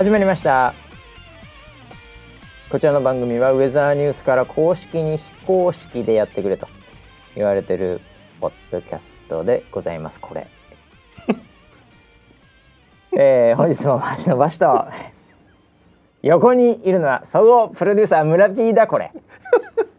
始まりました。こちらの番組はウェザーニュースから公式に非公式でやってくれと言われてるポッドキャストでございます。これ。えー、本日も橋のバシと横にいるのは総合プロデューサー村 P だこれ。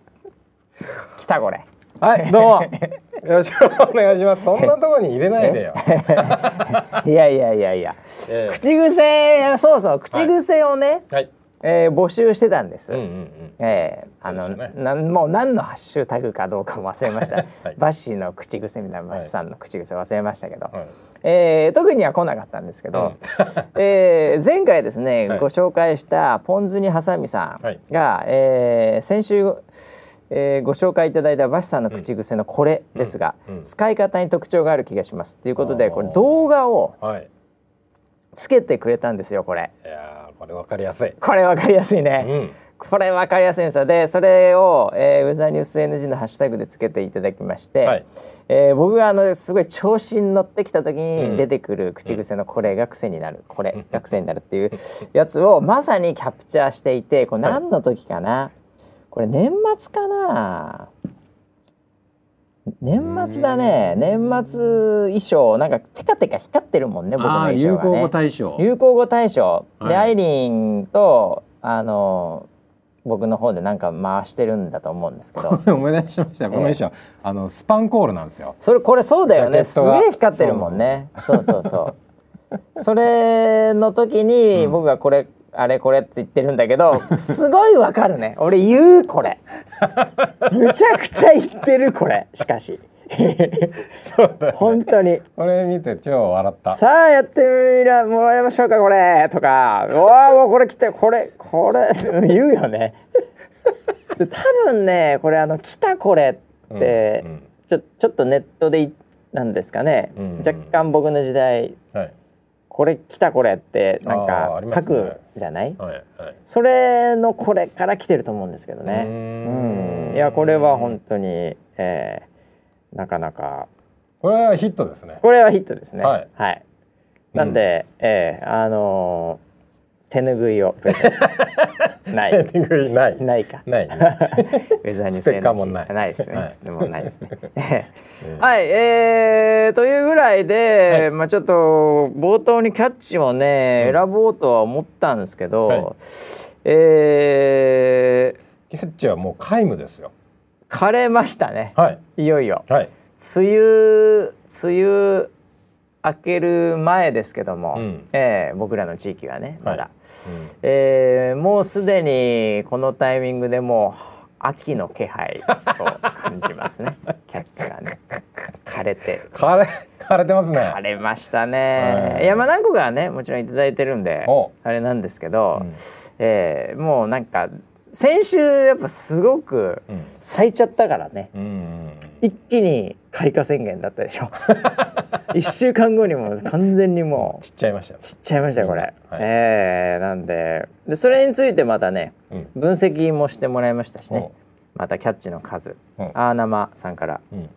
来たこれ。はい、どうも。よろしくお願いします。そんなところに入れないでよ。いやいやいやいや、ええ口癖そうそう口癖をね、はい。えー募集してたんです。うんうんうん。ええあの、ねなんもう何のハッシュタグかどうかも忘れました、はいバッシーの口癖みたいなバッシーさんの口癖忘れましたけど、はいえー特には来なかったんですけど、えー前回ですね、はいご紹介したポン酢にハサミさんはいが、えー先週、えーご紹介いただいたバッシーさんの口癖のこれですが、うんうん使い方に特徴がある気がしますということでこれ動画をはい。つけてくれたんですよこれ。いやーこれわかりやすい。これわかりやすいね。うん。これ分かりやすいんですよでそれを、えー、ウェザーニュース NG のハッシュタグでつけていただきまして、はいえー僕があのすごい調子に乗ってきた時うんに出てくる口癖の「これが癖になる」「これが癖になる」っていうやつをまさにキャプチャーしていてこれ何の時かな、これ年末かな？年末だね。年末衣装なんかテカテカ光ってるもんね僕の衣装がね。流行語大賞。流行語大賞。で、はい。アイリンとあの僕の方でなんか回してるんだと思うんですけど。思い出しました。よこの衣装、あのスパンコールなんですよ。それこれそうだよね。すげえ光ってるもんね。そうそうそう。それの時に僕がこれ、あれこれって言ってるんだけどすごいわかるね。俺言うこれ。むちゃくちゃ言ってるこれしかし。そうだ。本当に。これ見て超笑った。さあやってみらもらいましょうかこれ。とか「うわあもうこれ来てこれこれ」言うよね。で多分ねこれあの「来たこれ」って、うんうん。ちょちょっとネットでいなんですかね、うんうん。若干僕の時代。はい「これ来たこれ」ってなんか書くじゃない、はいはい。それのこれから来てると思うんですけどね。うーうんんいやこれは本当に、えーなかなかこれはヒットですね。これはヒットですね。はいなんで、ええあのー手拭いをプレゼント ないない。ないか。ない。ウェザーニュースステッカーもないないですね。はいでもないですね。うん はい、えー、というぐらいで、はいまあちょっと冒頭にキャッチをね、うん選ぼうとは思ったんですけど、はいえキャッチはもう皆無ですよ。ー、枯れましたね。はいいよいよ。はい。梅雨梅雨明ける前ですけども、うん。えー僕らの地域はねまだ、はいえーもうすでにこのタイミングでもう秋の気配を感じますね。キャッチがね。枯れて。枯れ枯れてますね。枯れましたね、はい。い、やまあ何個かはねもちろんいただいてるんでお。あれなんですけど、うん。えーもうなんか先週やっぱすごくうん。咲いちゃったからね、うんうん一気に開花宣言だったでしょ。一週間後にもう完全にもう ちっちゃいました。よ。散っちゃいましたよこれ、はい。えーなんで。でそれについてまたねうん。分析もしてもらいましたしね。おまたキャッチの数。うん。あーなまさんから。うん。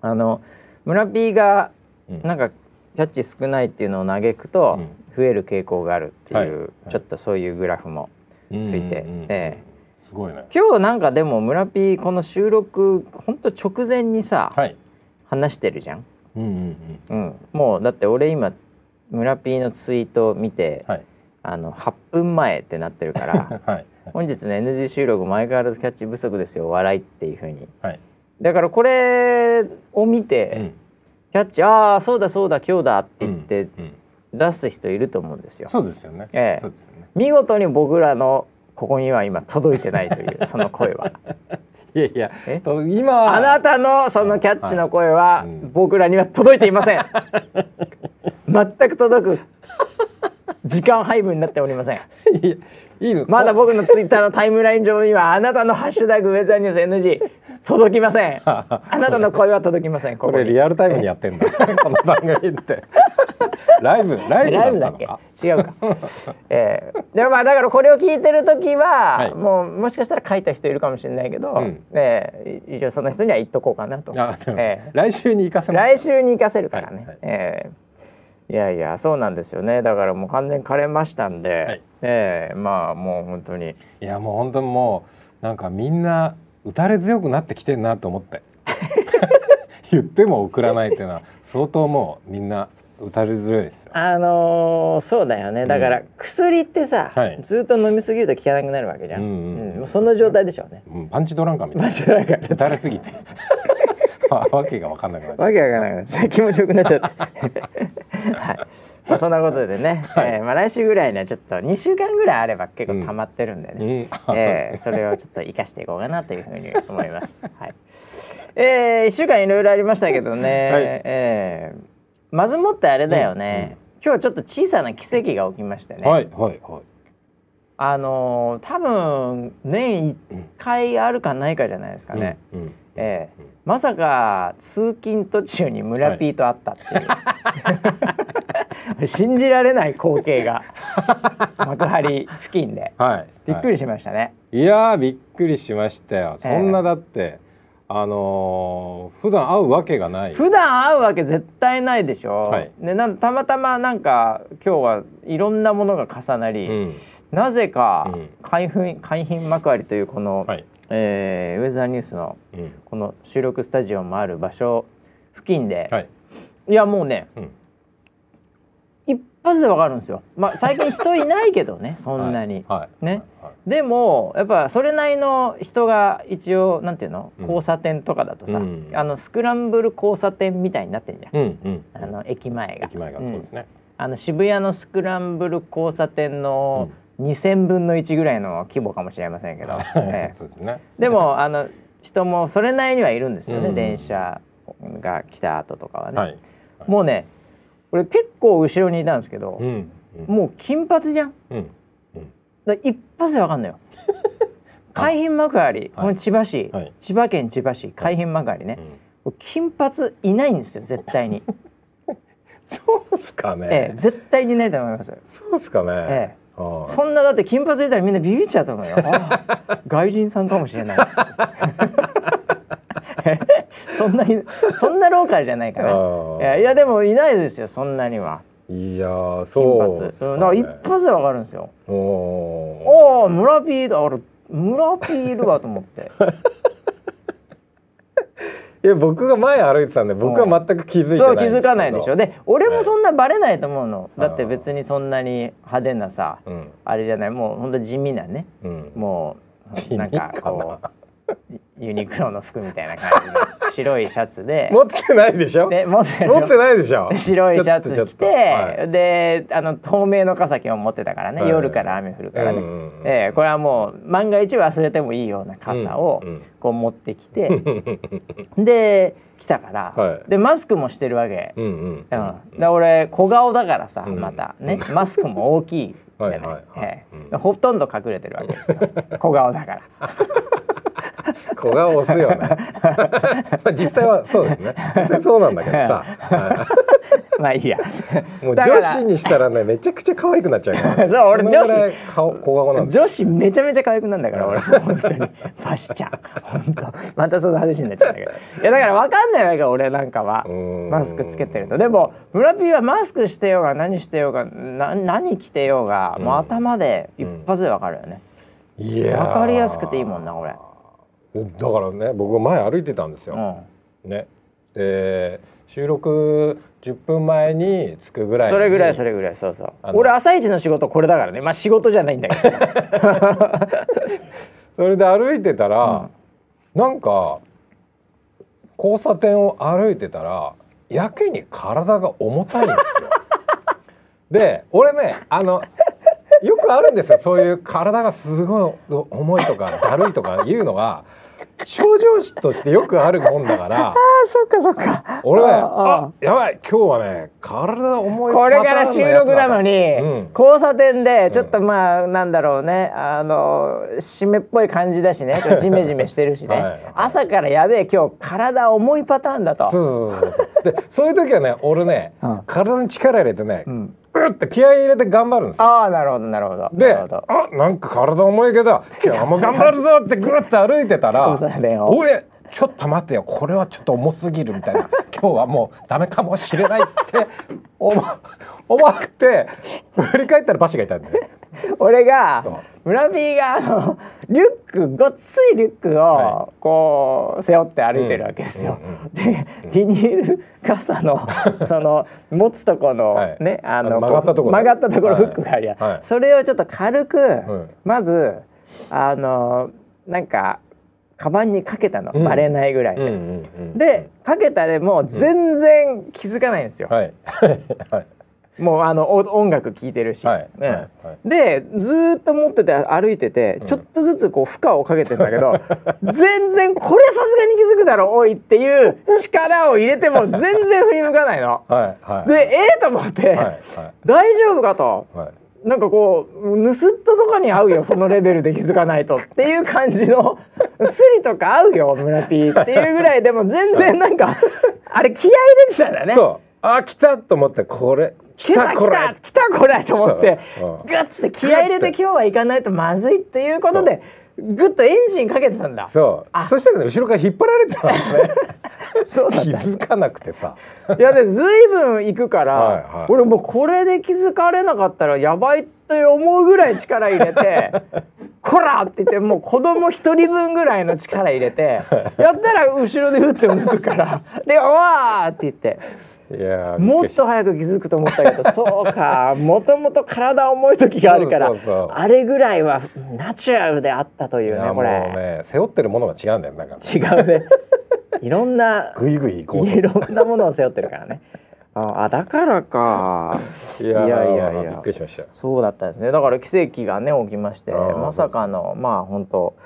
あの村 P がうん。なんかキャッチ少ないっていうのを嘆くとうん。増える傾向があるっていう、はい。はい。ちょっとそういうグラフもついて、うんうんうんええすごいね。今日なんかでも村 P この収録ほんと直前にさ、はい。話してるじゃん、うんうんうん。うん、もうだって俺今村 P のツイートを見て、はい。あの8分前ってなってるから はい。本日の NG 収録相変わらずキャッチ不足ですよ笑いっていう風にはい。だからこれを見て、うんキャッチああそうだそうだ今日だって言ってうん出す人いると思うんですよ。そうですよね。ええそうですよね。見事に僕らのここには今届いてないという その声は。いやいや今あなたのそのキャッチの声は僕らには届いていません。全く届く時間配分になっておりません。いやいいの？まだ僕のツイッターのタイムライン上にはあなたのハッシュタグウェザーニュース NG 届きません。あなたの声は届きません。これ。リアルタイムにやってんだ。この番組って。ライブライブだっけ？違うか。ええでもまあだからこれを聞いてる時は、はい。もうもしかしたら書いた人いるかもしれないけど、うん。ええ一応その人には言っとこうかなと。ええ来週に行かせます。来週に行かせるからね。はいはい。ええいやいやそうなんですよね。だからもう完全に枯れましたんで、はい。ええまあもう本当に。いやもう本当にもうなんかみんな打たれ強くなってきてんなと思って。言っても送らないっていうのは相当もうみんな打たれ強いですよ。あのーそうだよね。だから薬ってさ、はい。ずっと飲みすぎると効かなくなるわけじゃん、うんうんその状態でしょうね。うん。パンチドランカーみたいな。打たれすぎて。わけが分かんなくなっちゃわけわからなくなって気持ちよくなっちゃってはいまあそんなことでね、はいえーまあ来週ぐらいにはちょっと2週間ぐらいあれば結構溜まってるんでう。ね、うん、え。ーそれをちょっと生かしていこうかなというふうに思います。はい。えー、一週間いろいろありましたけどね。はいえーまずもってあれだよね。今日ちょっと小さな奇跡が起きましてね。はいはいはい。あのー多分年一回あるかないかじゃないですかね。うんうんえーまさか通勤途中に村ピーと会ったっていう、信じられない光景が 幕張付近ではい。びっくりしましたね。いやーびっくりしましたよ。そんなだって、あのー普段会うわけがない。普段会うわけ絶対ないでしょ、はいでなんたまたまなんか今日はいろんなものが重なり、うん。なぜかうん海浜海浜幕張というこの、はい。えーウェザーニュースのうん。この収録スタジオもある場所付近で、はい。い、やもうねうん。一発でわかるんですよ。まあ最近人いないけどね そんなに。はい。はいね。はいでもやっぱそれなりの人が一応なんていうのうん交差点とかだとさ、うんあのスクランブル交差点みたいになってんじゃん、うんうん。あの駅前が。駅前がそうですね。あの渋谷のスクランブル交差点の2,000分の1ぐらいの規模かもしれませんけど、ええそうですね。でもあの人もそれなりにはいるんですよね、うん電車が来た後とかはね、はい。もうね俺結構後ろにいたんですけど、うん。もう金髪じゃんうん。うん。だ一発でわかんのよ 海浜幕張、はいこの千葉市、はい千葉県千葉市海浜幕張ね、金髪いないんですよ絶対に、そうっすかね。ええ、絶対にいないと思いますそうっすかね。ええそんなだって金髪いたらみんなビビっちゃうと思うよ。外人さんかもしれない。そんなにそんなローカルじゃないかな。いやでもいないですよそんなには。いやそうねうんだから一発でわかるんですよ。おおおお村ピーだ。俺村ピーいるわと思って。いや僕が前歩いてたんで僕は全く気づいてないそう気づかないでしょ。で俺もそんなバレないと思うの。はいだって別にそんなに派手なさうん。あれじゃない。もう本当地味なね。うん。もうなんかこう ユニクロの服みたいな感じの白いシャツで、持ってないでしょ？で持ってる持ってないでしょ？白いシャツ着てとはい。であの透明の傘今日持ってたからね、はい夜から雨降るからね、うんうんこれはもう万が一忘れてもいいような傘をうんうん。こう持ってきて、で来たから、はい。でマスクもしてるわけ。うんうんうん、で俺小顔だからさ、うん。また。ね。マスクも大きいじゃない？はいはいほとんど隠れてるわけですよ。小顔だから。小顔押すよねまあ実際はそうですね。実際そうなんだけどさ。はまあいいや。いもう女子にしたらねめちゃくちゃ可愛くなっちゃうからね。そう俺そのぐらい顔小顔なん女子めちゃめちゃ可愛くなんだから俺。本当に。ファシちゃん本当。またその話になっちゃうんだけど。いやだから分かんないわけ俺なんかは。うん。マスクつけてると。でも村ピーはマスクしてようが何してようがな何着てようが、もう頭で一発で分かるよね、いやー。わかりやすくていいもんな俺だからね僕前歩いてたんですよ、うん。ね。で収録10分前に着くぐらいに。それぐらいそれぐらい。そうそう。俺朝一の仕事これだからね。まあ仕事じゃないんだけど。さ それで歩いてたら、なんか交差点を歩いてたらやけに体が重たいんですよ。で俺ねあのよくあるんですよ。そういう体がすごい重いとかだるいとかいうのが症状としてよくあるもんだから。あそっかそっか。俺ねあああやばい。今日はね体重いこれから収録なのに、うん。交差点でちょっとまあ、なんだろうね。あの湿っぽい感じだしね。ジメジメしてるしね。はい。はい朝からやべえ今日体重いパターンだと。そうそうそうそう。でそういう時はね俺ね、うん。体に力入れてね、ううんって気合い入れて頑張るんですよ。ああなるほどなるほど。で、あなんか体重いけど今日も頑張るぞってぐるって歩いてたら交差点を俺ちょっと待ってよ。これはちょっと重すぎるみたいな。今日はもうダメかもしれないって 思思って振り返ったらバシがいたんで、ね、俺が村 P があのリュックごっついリュックはをこう背負って歩いてるわけですよ。でビニール傘の その持つとこのはい。ねあの曲がったとこ曲がったところはい。フックがあるやん、はい。それをちょっと軽く、ん。まずあのなんかカバンにかけたの、うん。バレないぐらいで。でかけたらもう全然気づかないんですよ。もうあのお音楽聴いてるし、はいね。はいはい。でずーっと持ってて歩いてて、ちょっとずつこう負荷をかけてんだけど 全然これさすがに気づくだろおいっていう力を入れても 全然振り向かないの。はいはい。でええと思って、はいはい。大丈夫かと。はい。なんかこう盗っ人とかに合うよそのレベルで気づかないと。っていう感じの スリとか合うよ村 P っていうぐらいでも全然なんかあれ気合い入れてたんだね。そう。あ来たと思ってこれ来来た来たこれた来たこれと思ってグッつって気合い入れて今日は行かないとまずいっていうことでグッとエンジンかけてたんだ。そう。あ。そしたらね後ろから引っ張られてたのね。そうだ。っ気づかなくてさ。たいやでずいぶん行くから、はいはい。俺もうこれで気づかれなかったらやばいって思うぐらい力入れて「こら!」って言ってもう子供一人分ぐらいの力入れてやったら後ろで打って向くからで「おわー!」って言って。いやーもっと早く気づくと思ったけどそうか。もともと体重い時があるからあれぐらいはナチュラルであったといねこいうやもうれ、ね背負ってるものが違うんだよなんか違うね。いろんなグイグイ行こういろんなものを背負ってるからね。ああだからか。といやーいやいやいや。びっくりしました。よそうだったんですね。だから奇跡がね起きましてまさかのまあ本当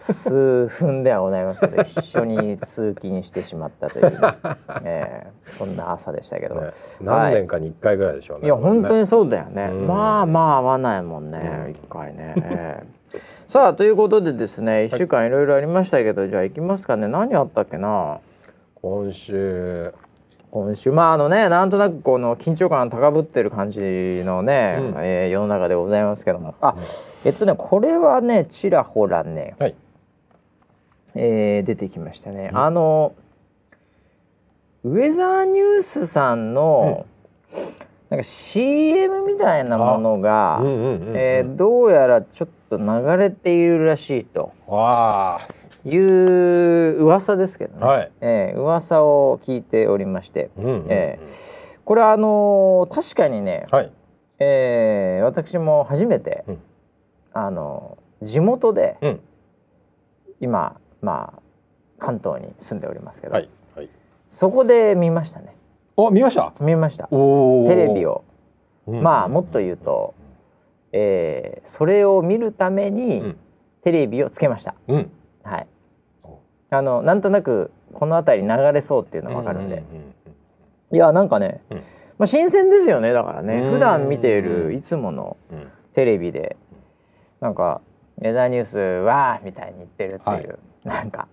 数分ではございますけど一緒に通勤してしまったというね、えーそんな朝でしたけど、ね何年かに一回ぐらいでしょうねい。や本当ににそうだよね、うん。まあまあ合わないもんね一、回ね、ええ。さあということでですね一週間いろいろありましたけど、じゃあ行きますかね。何あったっけな？今週今週。まああのねなんとなくこの緊張感高ぶってる感じのね、うん。えー世の中でございますけども。あえっとねこれはねちらほらね、はい。えー出てきましたね、うん。あのウェザーニュースさんの、なんか CM みたいなものが、うんうんうんうん。えーどうやらちょっと流れているらしいと。わいう噂ですけどね、はい。えー噂を聞いておりまして、ーうんうんうん。えこれはあのー確かにね、はい。えー私も初めて、うん。あの地元でうん。今まあ関東に住んでおりますけど、はいはい。そこで見ましたね。お見ました？見ました。テレビを、うん。まあもっと言うと、えーそれを見るためにうん。テレビをつけました、うん。はい。おあのなんとなくこの辺り流れそうっていうのが分かるんで、いやなんかね、うん。まあ、新鮮ですよねだからね。うん。普段見ているいつものテレビでなんか「ウェザーニュースは」みたいに言ってるっていう、なんか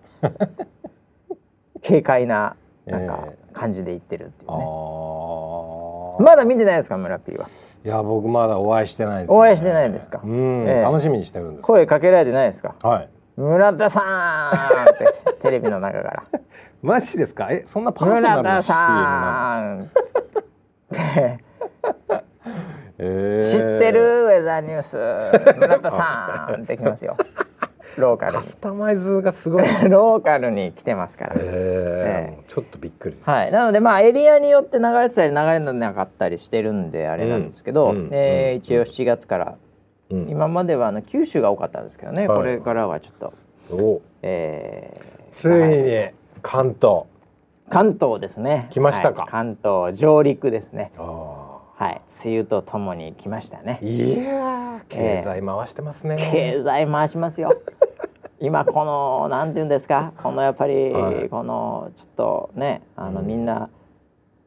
軽快な なんかえ感じで言ってるっていうあね、ー。まだ見てないですか村 P は？いや僕まだお会いしてないです、ね、お会いしてないんですか？うん、ええ。楽しみにしてるんです。声かけられてないですか？はい村田さんってテレビの中から。マジですか？えそんな「パーソナルな村田 CM なさん」って。の、えー。知ってるウェザーニュース。村田さんってきますよ。ローカルカスタマイズがすごい。に ローカルに来てますから、えー。えちょっとびっくり。はい、なのでまあエリアによって流れてたり流れなかったりしてるんであれなんですけど、うんえーうん一応7月から、うん。今まではあの九州が多かったんですけどね、はい。これからはちょっと、お。えーついに関東。関東ですね。来ましたか？はい。関東上陸ですね。あはい。梅雨とともに来ましたね。ーいやー。経済回してますね、経済回しますよ。今このなんて言うんですか？このやっぱり、はい。このちょっとねあの、うん。みんな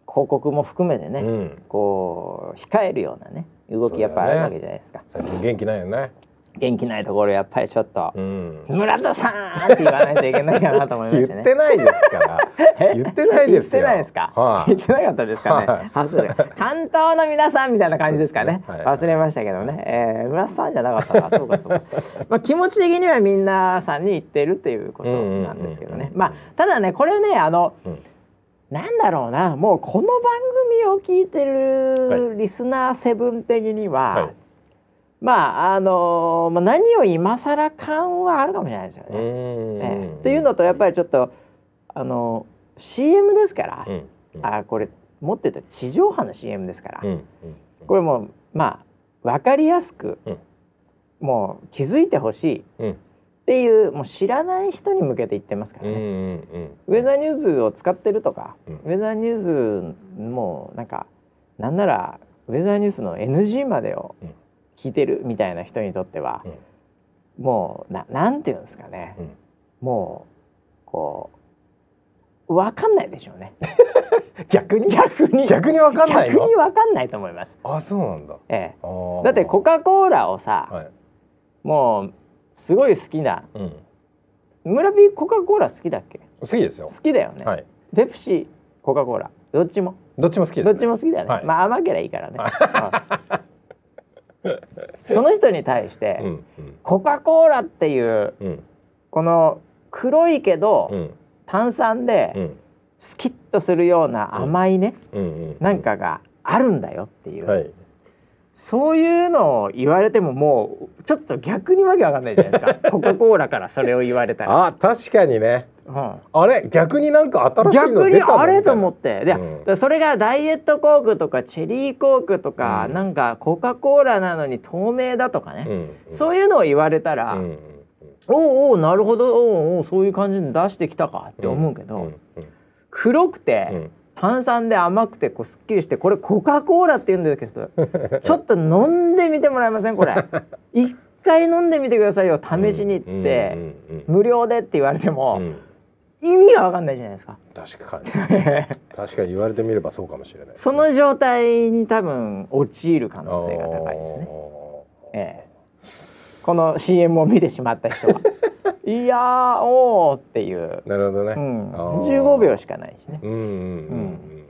広告も含めてね、うん。こう控えるようなね動きやっぱあるわけじゃないですか、最近元気ないよね元気ないところやっぱりちょっとうん「村田さん!」って言わないといけないかなと思いま言してね。ってないですから 言ってないですよ言ってないですか？はい言ってなかったですかね？はいあ関東の皆さんみたいな感じですかね。はい忘れましたけどね。えー、村田さんじゃなかったか。そうかそうか。まあ気持ち的にはみんなさんに言ってるっていうことなんですけどねまあただねこれねあの、うんなんだろうなもうこの番組を聞いてるリスナーセブン的には、はい。まああのまあ何を今更感はあるかもしれないですよね。うん。ええ。というのとやっぱりちょっとあの CM ですから、うんあこれもっと言うと地上波の CM ですから、うんうんこれもうまあ分かりやすく、うん。もう気づいてほしいっうんていうもう知らない人に向けて言ってますからね。うんうんウェザーニューズを使ってるとか、うん。ウェザーニューズもなんかなんならウェザーニュースの NG までをうん。聞いてるみたいな人にとっては、もうななんていうんですかね、うん。もうこう分かんないでしょうね。逆に？逆に。逆にわかんないの？逆に分かんないと思います、あそうなんだ。ええ、だってコカ・コーラをさ、はい。もうすごい好きな。うん。村ピーコカ・コーラ好きだっけ？好きですよ。好きだよね、はい。ペプシコカ・コーラ。どっちも。どっちも好きですどっちも好きだよね、はい。まあ甘けりゃいいからね、うん。その人に対して、うんコカ・コーラっていううん。うんこの黒いけど、うん。炭酸でうん。スキッとするような甘いね、うんうん。なんかがあるんだよっていう、はいそういうのを言われてももうちょっと逆にわけわかんないじゃないですか。コカ・コーラからそれを言われたら、あ確かにね。うん。あれ？逆になんか新しいの逆にあれとみ思って。で、うん。それがダイエットコークとかチェリーコークとか、うん。なんかコカ・コーラなのに透明だとかね、たいなうん。そういうのを言われたら、うんうんおうおうなるほど。おうおうそういう感じで出してきたかって思うけど、んん。黒くて、うん炭酸で甘くてこうすっきりしてこれコカ・コーラって言うんですけど ちょっと飲んでみてもらえませんこれ。一回飲んでみてくださいよ試しに行って、うんうんうん無料でって言われても、うん。意味がわかんないじゃないですか。確かに。確かに言われてみればそうかもしれないその状態に多分陥る可能性が高いですね、ねええ、この CM を見てしまった人はいやーおーっていう、なるほどね、うん、あー。15秒しかないしね。うんうんうん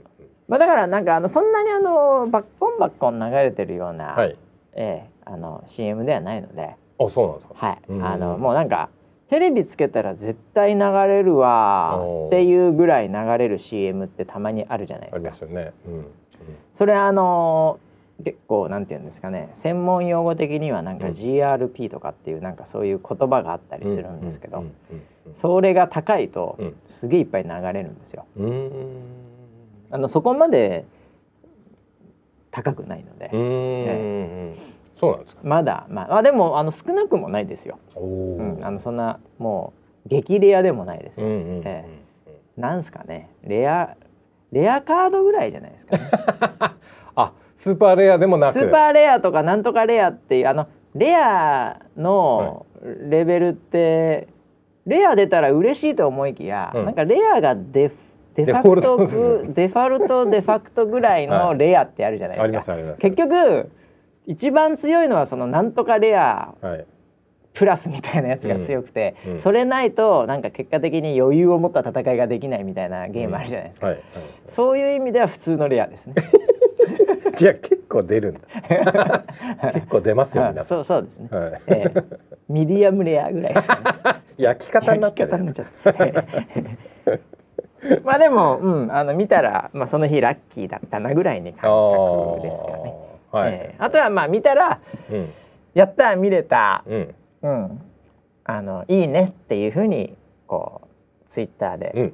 まあ、だからなんかあのそんなにあのバッコンバッコン流れてるような、はい。ええ、あの CM ではないので、あそうなんですか。はい、うんあのもうなんかテレビつけたら絶対流れるわっていうぐらい流れる CM ってたまにあるじゃないあですか。りますよね。うん。それあの結構なんて言うんですかね専門用語的にはなんかうん。GRP とかっていうなんかそういう言葉があったりするんですけど、それが高いとうん。すげえいっぱい流れるんですよ。あのそこまで高くないので、うんうんそうなんですか？まだまああでもあの少なくもないですよ。おう。ん、あおのそんなもう激レアでもないですよ。え。なんすかねレアレアカードぐらいじゃないですかね。あスーパーレアでもなく。スーパーレアとかなんとかレアっていうあのレアのレベルって、レア出たら嬉しいと思いきや、うん。なんかレアがデフデファクトデフォルトデファクトぐらいのレアってあるじゃないですか。ますあります。結局一番強いのはそのなんとかレアはい。プラスみたいなやつが強くて、うん。うん。それないとなんか結果的に余裕を持った戦いができないみたいなゲームあるじゃないですか、はい。はい。そういう意味では普通のレアですね じゃあ結構出るんだ。結構出ますよ皆さそうそうですね、んはい。ええ。ミディアムレアぐらいですかね。焼き方になっちゃったまあでも、うん、あの見たら、まあ、その日ラッキーだったなぐらいに感覚ですかね、はい。ええ。あとはまあ見たらうん。やった見れたうん。うん、あのいいねっていうふうにこうツイッターでうん。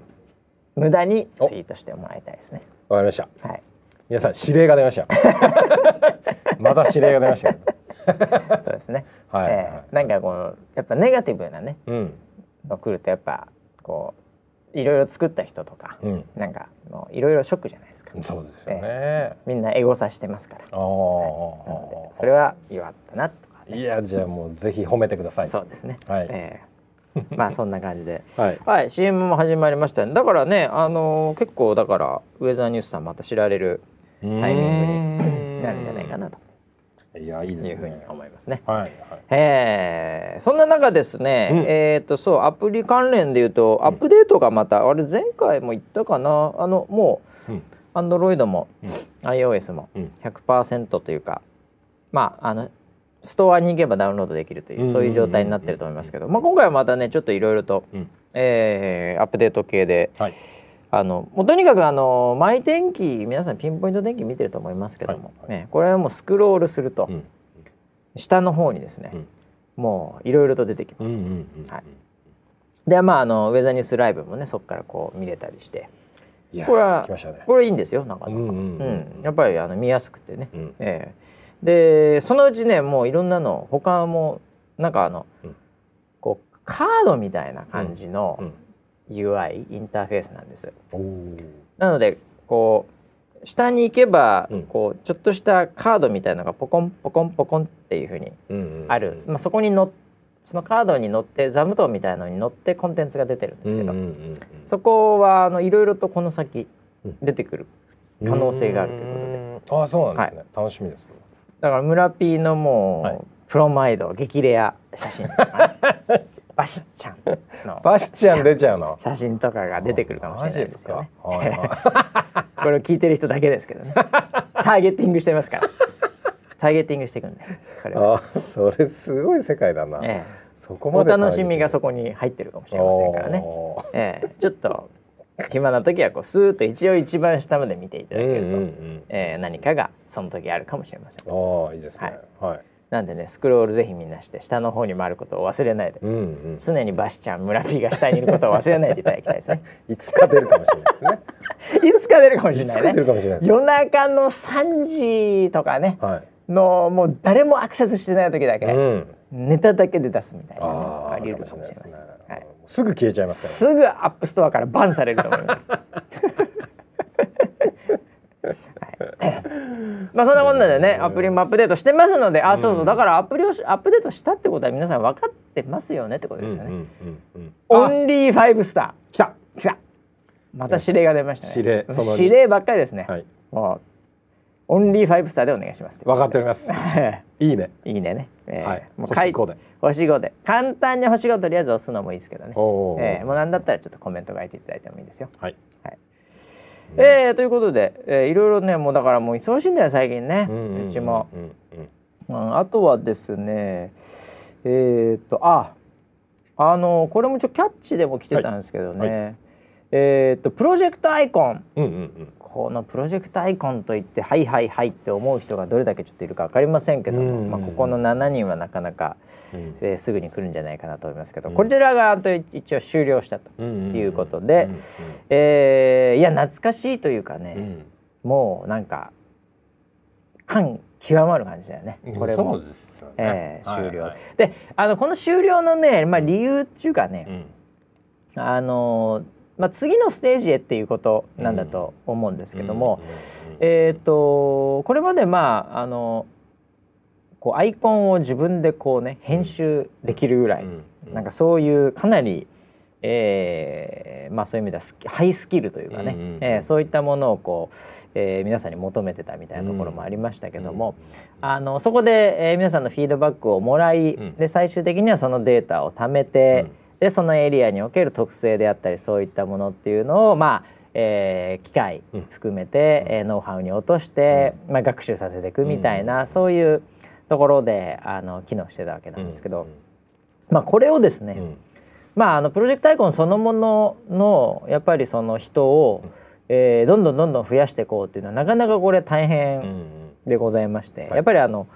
無駄にツイートしてもらいたいですね。わかりました。はい、皆さん指令が出ました また指令が出ましたそうですね。はいはいはいえーなんかこうやっぱネガティブなねうんの来るとやっぱこういろいろ作った人とか、うんなんかいろいろショックじゃないですか。そうですよねみんなエゴサしてますから。あなのであそれは弱ったなとかね。いやじゃあもうぜひ褒めてくださいそうですね。はいえーまあそんな感じで。は いはい、CM も始まりましたね。だからね、あのー結構だからウェザーニュースさんまた知られるタイミングになるんじゃないかなと。いやいいですね。いうふうに思いますね。はいはい。えー。そんな中ですね、うん。えっ、とそうアプリ関連で言うとアップデートがまた、あれ前回も言ったかな？あのもううん。Android も、うん。iOS もうん。100%というかまああのストアに行けばダウンロードできるという、うん。そういう状態になってると思いますけど、まあ、今回はまたねちょっといろいろと、うん。えーアップデート系ではいあのもうとにかくあのマイ天気皆さんピンポイント天気見てると思いますけども、はいはい。ね、これはもうスクロールすると、うん。下の方にですね、うん。もういろいろと出てきます。でまああのウェザーニュースライブもねそこからこう見れたりして。これはね。これいいんですよなかなか、うんやっぱりあの見やすくてね、うん。ええ。でそのうちねもういろんなの他もなんかあの、うん。こうカードみたいな感じのうん UI、インターフェースなんです。なのでこう下に行けば、うん。こうちょっとしたカードみたいのがポコンポコンポコンっていうふうにうんうんある、まあ、そこにのそのカードに乗って座布団みたいのに乗ってコンテンツが出てるんですけど、うんうんうんそこはあのいろいろとこの先うん。出てくる可能性があるということで。あそうなんですね、楽しみです。だから村 P のもう、はい。プロマイド激レア写真とかね バシちゃんの バシちゃん出ちゃうの？写真とかが出てくるかもしれないですよね。はいはこれを聞いてる人だけですけどね。ターゲティングしてますから。ターゲティングしていくんで。それは。あそれすごい世界だな、えそこまでえお楽しみがそこに入ってるかもしれませんからね。ええちょっと暇な時はこうスーッと一応一番下まで見ていただけると、うんうんうんええ何かがその時あるかもしれません。ああいいですねはい、なんでねスクロールぜひみんなして下の方に回ることを忘れないで。うんうん常にバシちゃん村 P が下にいることを忘れないでいただきたいですね。いつか出るかもしれないですね いつか出るかもしれないね。か出るかもしれないです夜中の3時とかねはいのもう誰もアクセスしてない時だけ、うんネタだけで出すみたいなねあり得るかもしれません。ね、はい、すぐ消えちゃいますかすぐ App Store からバンされると思います。はい。まあそんなこんなでねアプリもアップデートしてますのであそうそうだからアプリをしアップデートしたってことは皆さん分かってますよねってことらですよね。あ only five star 来た。ー来た。また指令が出ましたね。指令その指令ばっかりですね。はい。もうオンリーファイブスターでお願いします。分かっておりますいいね。いいねね。えーはい。もう星5で。星5で。簡単に星5とりあえず押すのもいいですけどね。おー。えーもうなんだったらちょっとコメント書いていただいてもいいですよ。はい。はいえーということで、えーいろいろねもうだからもう忙しいんだよ最近ね、ううんちも、うん。あとはですねえーっとああのこれもちょっとキャッチでも来てたんですけどね、はえーっとプロジェクトアイコンこのプロジェクトアイコンといってはいはいはいって思う人がどれだけちょっといるか分かりませんけども、うん。まあ、ここの7人はなかなか、うん。えーすぐに来るんじゃないかなと思いますけど、うん。こちらがあと一応終了したと、うんいうことでうんえーいや懐かしいというかね、うん。もうなんか感極まる感じだよねうん。これも。ね。えー終了、はいはい。であのこの終了のね、まあ、理由っていうかね、うん。あのまあ、次のステージへっていうことなんだと思うんですけども、えっ、とこれまでまああのこうアイコンを自分でこうね編集できるぐらい、なんかそういうかなり、えーまあ、そういう意味ではスキハイスキルというかね、うえーそういったものをこう、えー皆さんに求めてたみたいなところもありましたけども、あのそこで、えー皆さんのフィードバックをもらい、うん。で最終的にはそのデータを貯めて、うんでそのエリアにおける特性であったりそういったものっていうのをまあ、えー機械うん。含めて、えーノウハウに落として、まあ、学習させていくみたいな、そういうところであの機能してたわけなんですけど、まあ、これをですね、うん。うんまあ、あのプロジェクトアイコンそのもののやっぱりその人を、えーどんどんどんどん増やしていこうっていうのはなかなかこれ大うんう変ん。でございまして、はい。やっぱりあの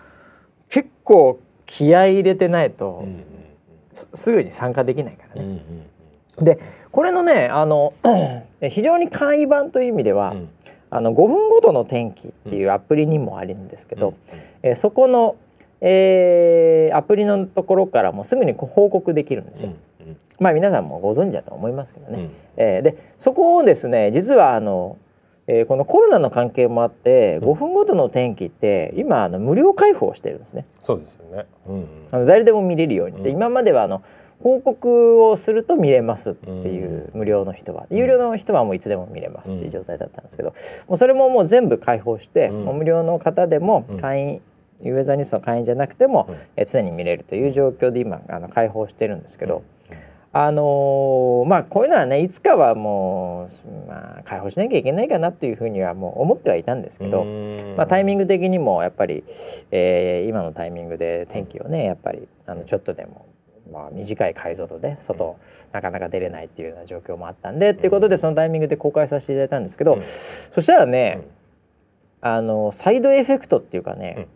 結構気合い入れてないと、うんすすぐに参加できないからうんうんね。でこれのねあの 非常に簡易版という意味では、うんあの5分ごとの天気っていうアプリにもあるんですけど、うんえーそこの、えーアプリのところからもすぐに報告できるんですよ。うんまあ皆さんもご存知だと思いますけどね。うんえーでそこをですね実はあの、えーこのコロナの関係もあってうん。5分ごとの天気って今あの無料開放してるんですね。そうですよね。うんうん。あの誰でも見れるようにでうん。今まではあの報告をすると見れますっていう無料の人は。有料の人はもういつでも見れますっていう状態だったんですけどもうそれももう全部開放してうん。もう無料の方でもうん。会員ウェザーニュースの会員じゃなくても、うん。えー常に見れるという状況で今あの開放してるんですけど、あのーまあこういうのはねいつかはもう、まあ、開放しなきゃいけないかなというふうにはもう思ってはいたんですけど、まあ、タイミング的にもやっぱり、えー今のタイミングで天気をねやっぱりあのちょっとでも、まあ、短い解像度で外、なかなか出れないっていうような状況もあったんで、っていうことでそのタイミングで公開させていただいたんですけど、うん。そしたらね、あのサイドエフェクトっていうかね、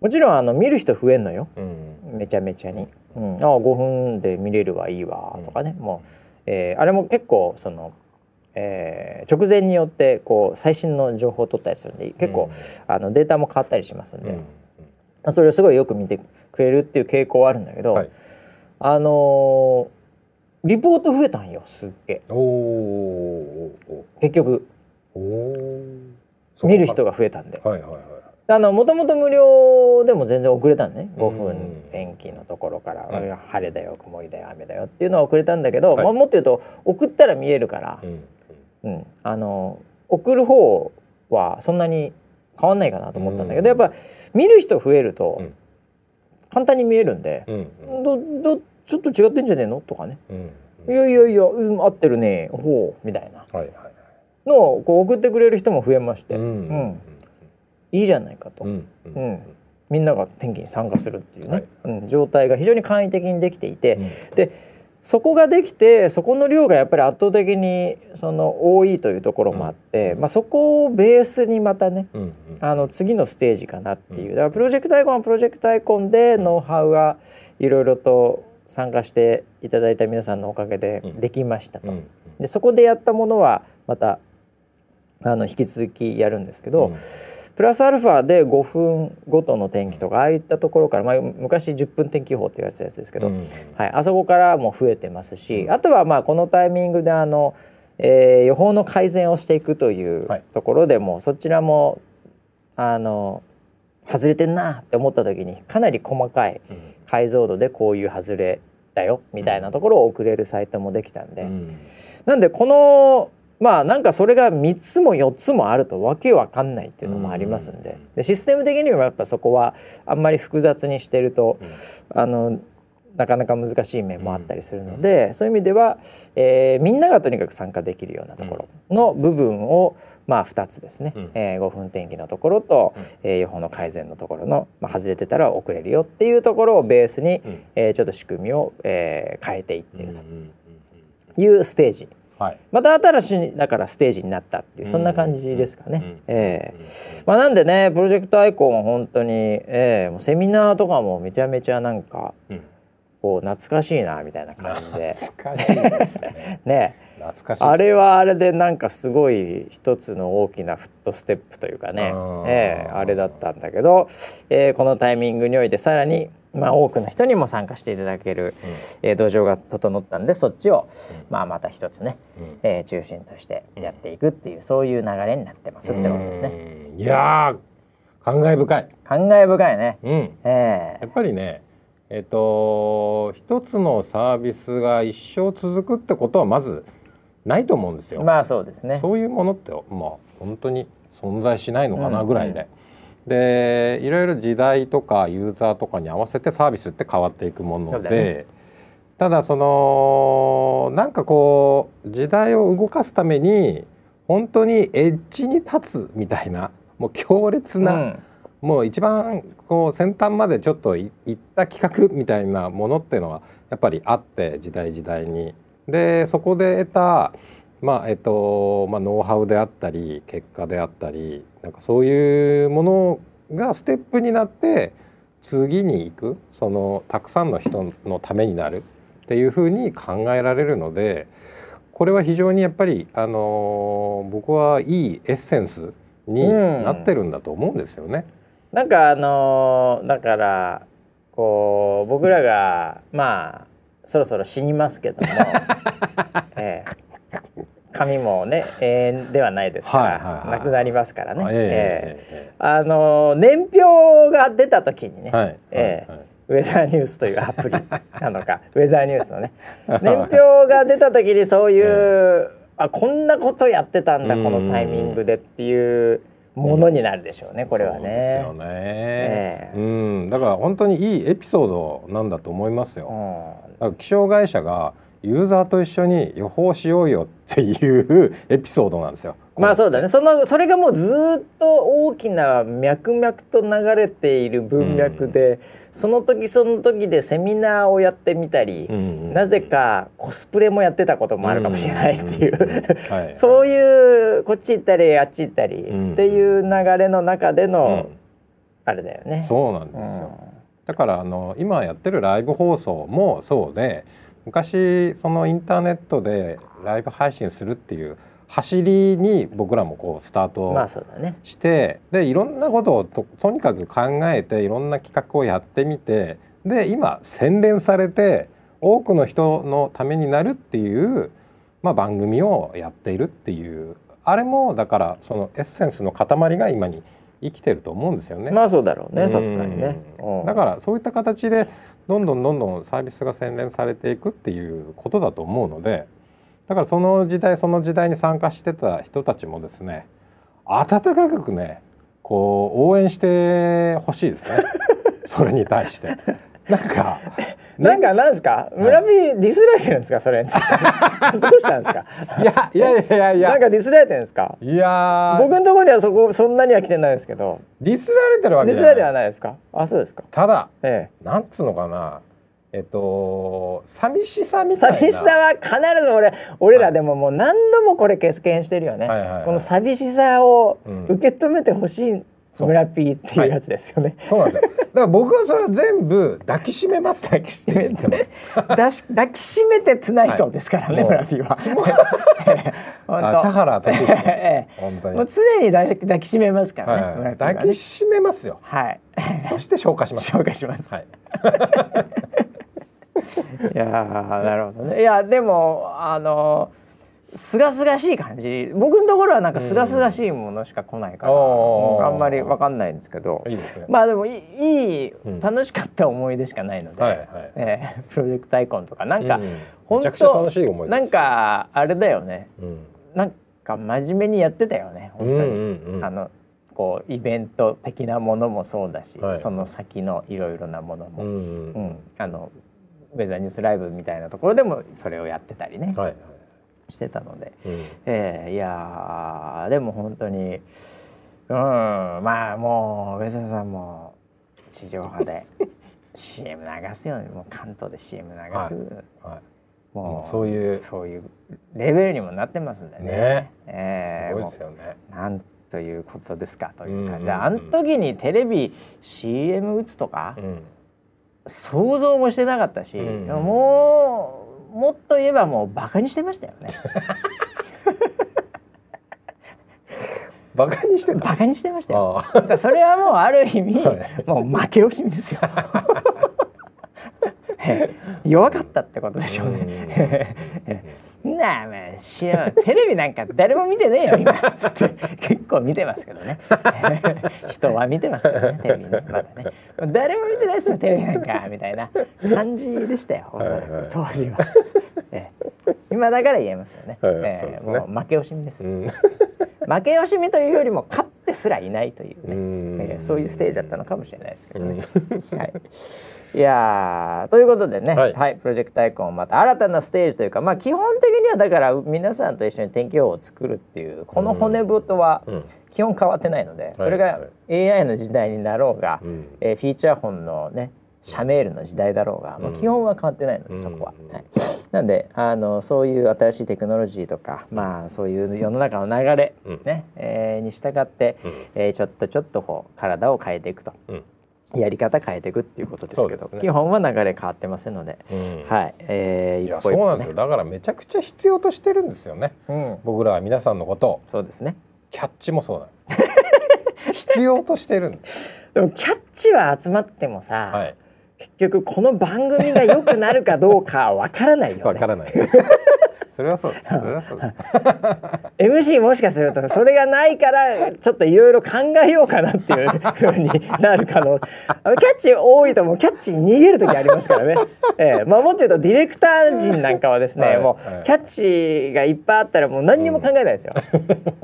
もちろんあの見る人増えんのよ。うん。めちゃめちゃに。うん、あ5分で見れるはいいわ。とかね、もう、えーあれも結構その、えー直前によってこう最新の情報を取ったりするんで結構、あのデータも変わったりしますんで、うん。まあそれをすごいよく見てくれるっていう傾向はあるんだけど、はい。あのーリポート増えたんよすっげ結局。おお見る人が増えたんで。はいはいはいあのもともと無料でも全然遅れたのね。5うん。分天気のところから、はい。晴れだよ曇りだよ雨だよっていうのは遅れたんだけど、はい。まあ、もっと言うと送ったら見えるからう、んうん。あの送る方はそんなに変わんないかなと思ったんだけど、うん。やっぱ見る人増えるとうん。簡単に見えるんでう、んどどちょっと違ってんじゃねえの？とかね。うん「いやいやいや、うん、合ってるねほう」みたいな。のをこう送ってくれる人も増えまして、うん。うんいいじゃないかと、うんうんみんなが天気に参加するっていうね、はい。うん、状態が非常に簡易的にできていて、うん。でそこができてそこの量がやっぱり圧倒的にその多いというところもあって、うん。まあ、そこをベースにまたねうんあの次のステージかなっていう。うん。だからプロジェクトアイコンはプロジェクトアイコンでノウハウがいろいろと参加していただいた皆さんのおかげでうん。できましたと。うん。でそこでやったものはまたあの引き続きやるんですけど、うんプラスアルファで5分ごとの天気とかああいったところから、まあ、昔10分天気予報って言われてたやつですけど、うん。はい、あそこからも増えてますし、うん。あとはまあこのタイミングであの、えー予報の改善をしていくというはい。ところでも、そちらもあの外れてんなって思った時にかなり細かいうん。解像度でこういう外れだよみたいなところを送れるサイトもできたんで、うん。なんでこのまあなんかそれが3つも4つもあるとわけわかんないっていうのもありますんで,、うん。でシステム的にもやっぱそこはあんまり複雑にしてると、あのなかなか難しい面もあったりするので、そういう意味では、えーみんながとにかく参加できるようなところの部分を、まあ2つですね、うん。えー5分天気のところと、うん。えー予報の改善のところの、まあ、外れてたら遅れるよっていうところをベースに、うん。えーちょっと仕組みを、えー変えていっているうんうんというステージ。はい。また新しいだからステージになったっていうそんな感じですかね。うん。ええ。まあなんでねプロジェクトアイコンは本当に、ええもうセミナーとかもめちゃめちゃなんかうん。こう懐かしいなみたいな感じで。懐かしいですね。ね。懐かしいあれはあれでなんかすごい一つの大きなフットステップというかね。あー。ええあれだったんだけど、ええこのタイミングにおいてさらに、まあ、多くの人にも参加していただける、ええ土壌が整ったんでそっちを、まあ、また一つねうんうんえー中心としてやっていくっていう、そういう流れになってますってことですね。うんいやー感慨深い。感慨深いね。うん。えやっぱりね、えっ、と一つのサービスが一生続くってことはまずないと思うんですよ。えまあそうですね。そういうものってまあ本当に存在しないのかなうんぐらいで。でいろいろ時代とかユーザーとかに合わせてサービスって変わっていくもので、ただそのなんかこう時代を動かすために本当にエッジに立つみたいなもう強烈な、うんもう一番こう先端までちょっとい行った企画みたいなものっていうのはやっぱりあって時代時代に。でそこで得たまあえっとまあ、ノウハウであったり結果であったりなんかそういうものがステップになって次に行くそのたくさんの人のためになるっていうふうに考えられるのでこれは非常にやっぱり、あの僕はいいエッセンスになってるんだと思うんですよね。なんかあのーだからこう僕らがまあそろそろ死にますけども、ええ髪もね永遠ではないですから、はいはいはい。なくなりますからね。えええあのー年表が出た時にね、えはいええはい。はいウェザーニュースというアプリなのか ウェザーニュースのね年表が出た時にそういう、あこんなことやってたんだうん。このタイミングでっていうものになるでしょうね、これはそうですよね。ね、ええ。うん。だから本当にいいエピソードなんだと思いますよ、うん。気象会社がユーザーと一緒に予報しようよっていうエピソードなんですよ。まあそうだね。そのそれがもうずーっと大きな脈々と流れている文脈で、その時その時でセミナーをやってみたり、うんなぜかコスプレもやってたこともあるかもしれないっていう、そういうこっち行ったりあっち行ったりうんっていう流れの中でうのん。あれだよね。そうなんですよ。だからあの今やってるライブ放送もそうで昔そのインターネットでライブ配信するっていう走りに僕らもこうスターうんまあね。してでいろんなことをととにかく考えていろんな企画をやってみてで今洗練されて多くの人のためになるっていう、まあ、番組をやっているっていうあれもだからそのエッセンスの塊が今に生きてると思うんですよね。まあそうだろうねさすがにね。だからそういった形でどんどんどんどんサービスが洗練されていくっていうことだと思うのでだからその時代その時代に参加してた人たちもですね温かくねこう応援してほしいですね それに対して。なんか、ね なんかなんですか？村人ディスられてるんですか？それ。どうしたんですか？いやいやいやいやなんかディスられてるんですか？いやー。僕のところにはそこそんなには来てないですけど。ディスられてるわディスられてはないですか？あそうですか。ただえなんつうのかな？えっと寂しさえみたいな。寂しさは必ず俺俺らでももう何度もこれ経験してるよね、この寂しさをうん。受け止めてほしい村ピーっていうやつですよね、そうなんですよ。だから僕はそれは全部抱きしめます抱きしめて抱きしめてつないとですからね、はい村ピーは本あ当田原俊彦です。え本当に。もう常に抱き抱きしめますからね、はい。はね。抱きしめますよ。はい。そして消化します。紹介します。はい。いやーなるほどね。いやでもあのすがすがしい感じ。僕のところはなんかすがすがしいものしか来ないから、あんまりわかんないんですけど。ね。まあでもいい楽しかった思い出しかないので、はいはい。えー プロジェクトアイコンとか。なんか、うん。本当楽しい思い出です。なんかあれだよね。うん。なんか真面目にやってたよね本当に。うんうんうん。あのこうイベント的なものもそうだし、はい。その先のいろいろなものも。うんうん。うん、あのウェザーニュースライブみたいなところでもそれをやってたりね、はいはいしてたので、うん。えーいやーでも本当にうんまあもうウェザーさんも地上波で CM 流すようにもう関東で CM 流す、はいももうそういう。そういうレベルにもなってますんでね。ね。えーすごいですよね。なんということですかという感じ。で、うん。うんうんあの時にテレビ CM 打つとか、うん。想像もしてなかったし、うん。もうもっと言えばもうバカにしてましたよね。バカにしてた？バカにしてましたよ。あだからそれはもうある意味、はい。もう負け惜しみですよ。ええ。弱かったってことでしょうねなあまあ知らんテレビなんか誰も見てねえよ今。つって。結構見てますけどね。人は見てますけどねテレビね。まだね。誰も見てないですよテレビなんかみたいな感じでしたよおそらはい。はいく。当時は、ええ。今だから言えますよね,、はいええそうですね。もう負け惜しみです、うん負け惜しみというよりも勝ってすらいないというね、うん。えーそういうステージだったのかもしれないですけどね。うん。はい、いやーということでね、ははいいプロジェクトアイコンまた新たなステージというか、まあ、基本的にはだから皆さんと一緒に天気予報を作るっていうこの骨太はうん。基本変わってないので、それがはい。は AI の時代になろうが、うん。えーフィーチャー本のね社メールの時代だろうが、まあ、うん基本は変わってないので、うん。そこは。うんはい。なんであのそういう新しいテクノロジーとか、まあ、そういう世の中の流れ、うん。ねえーに従って、うん。えーちょっとちょっとこう体を変えていくと。うん。やり方変えていくっていうことですけどね。基本は流れ変わってませんので、うん。はい、えー、いやね。そうなんですよ。だからめちゃくちゃ必要としてるんですよね。うん、僕らは皆さんのこと。をそうですね。キャッチもそうなの 必要としてるんです。でもキャッチは集まってもさ、はい結局この番組が良くなるかどうかわからないよね。わからない。それはそう。だ それはそう。だ MC もしかするとそれがないからちょっといろいろ考えようかなっていう ふうになる可能。あのキャッチ多いともうキャッチに逃げる時ありますからね、ええ。まあ、もっと言うとディレクター陣なんかはですね、はい。もはい。うキャッチがいっぱいあったらもう何にも考えないですよ、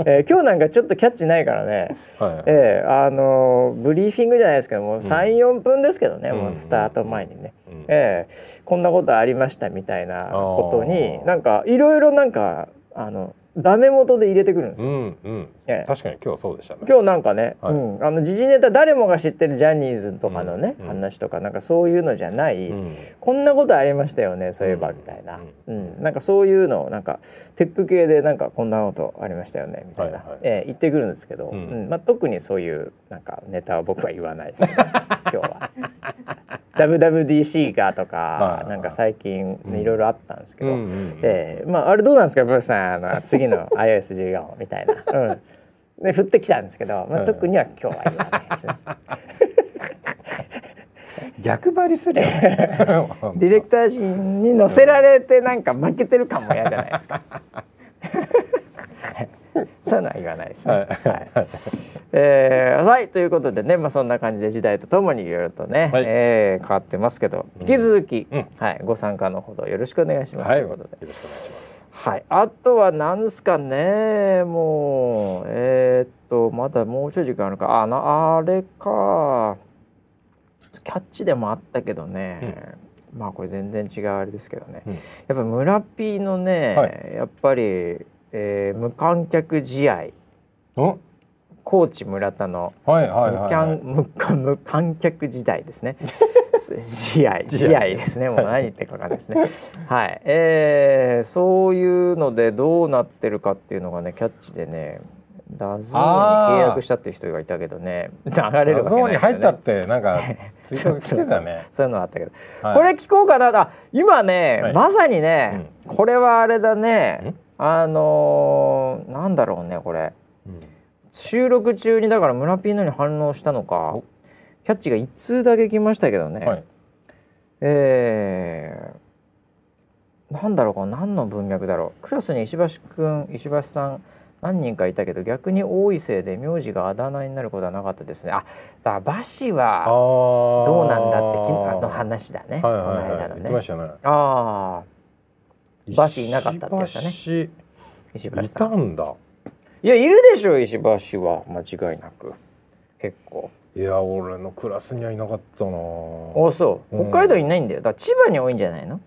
ええ。今日なんかちょっとキャッチないからね。はい。ええ。あのブリーフィングじゃないですけどもう34分ですけどね、うん。もうスタート前にね、うん。ええこんなことありましたみたいなことになんかいろいろなんかあのダメ元で入れてくるんですうよ。んうん。ええ。確かに今日はそうでしたね。今日なんかね、はい。うん、あの時事ネタ誰もが知ってるジャニーズとかのね、うん話とかなんかそういうのじゃない、うん。こんなことありましたよねそういえばうんみたいな、ううん。なんかそういうのをなんかテック系でなんかこんなことありましたよねみたいな、はいはい。ええ言ってくるんですけど、うん。うん。まあ、特にそういうなんかネタは僕は言わないです、ね、今日は。WWDC がとか、はいなんか最近うん。いろいろあったんですけど、うんうんうん。ええまああれどうなんですかブースさんあの次の iOS14 みたいな、うん、で振ってきたんですけど、まあ、はい特には今日は言わないですね。逆張りするよ。ディレクター陣に乗せられてなんか負けてる感も嫌じゃないですか。そういうのは言わないですね。はい。はいえーはいということでね、まあそんな感じで時代とともにいろいろとね、はい。えー変わってますけど、引き続き、うん。はいご参加のほどよろしくお願いします、ということで。しくお願いします。はい、あとは何ですかねもうえーっとまだもうちょい時間あるか。あなあれか。キャッチでもあったけどね、まあこれ全然違うあれですけどね、うん。やっぱ村 P のね、はい。やっぱり、えー無観客試合。お？高知村田の無観客時代ですね。試 合試合。ですね。もう何言ってるかわかですね。はい、えー、そういうのでどうなってるかっていうのがねキャッチでね。ダズーンに契約したっていう人がいたけどね流れるわけないゾーンに入ったっねてなんかツイート来てたね。そういうのあったけど、はい。これ聞こうかな。あ今ね、はい。まさにね、これはあれだね。あのーなんだろうねこれ。うん収録中にだから村ピーノに反応したのか。お。キャッチが一通だけ来ましたけどね、はい。えー、なんだろうこれ何の文脈だろう。クラスに石橋くん石橋さん何人かいたけど逆に多いせいで名字があだ名になることはなかったですね。あだからバシはどどうなんだってきあの話だね、はいはいこの間はいのねね。ああバシいなかったってやつだね。石石橋さん。たんだいやいるでしょ石橋は。間違いなく。結構。いや俺のクラスにはいなかったな。あそう。うん。北海道いないんだよ。だから千葉に多いんじゃないの？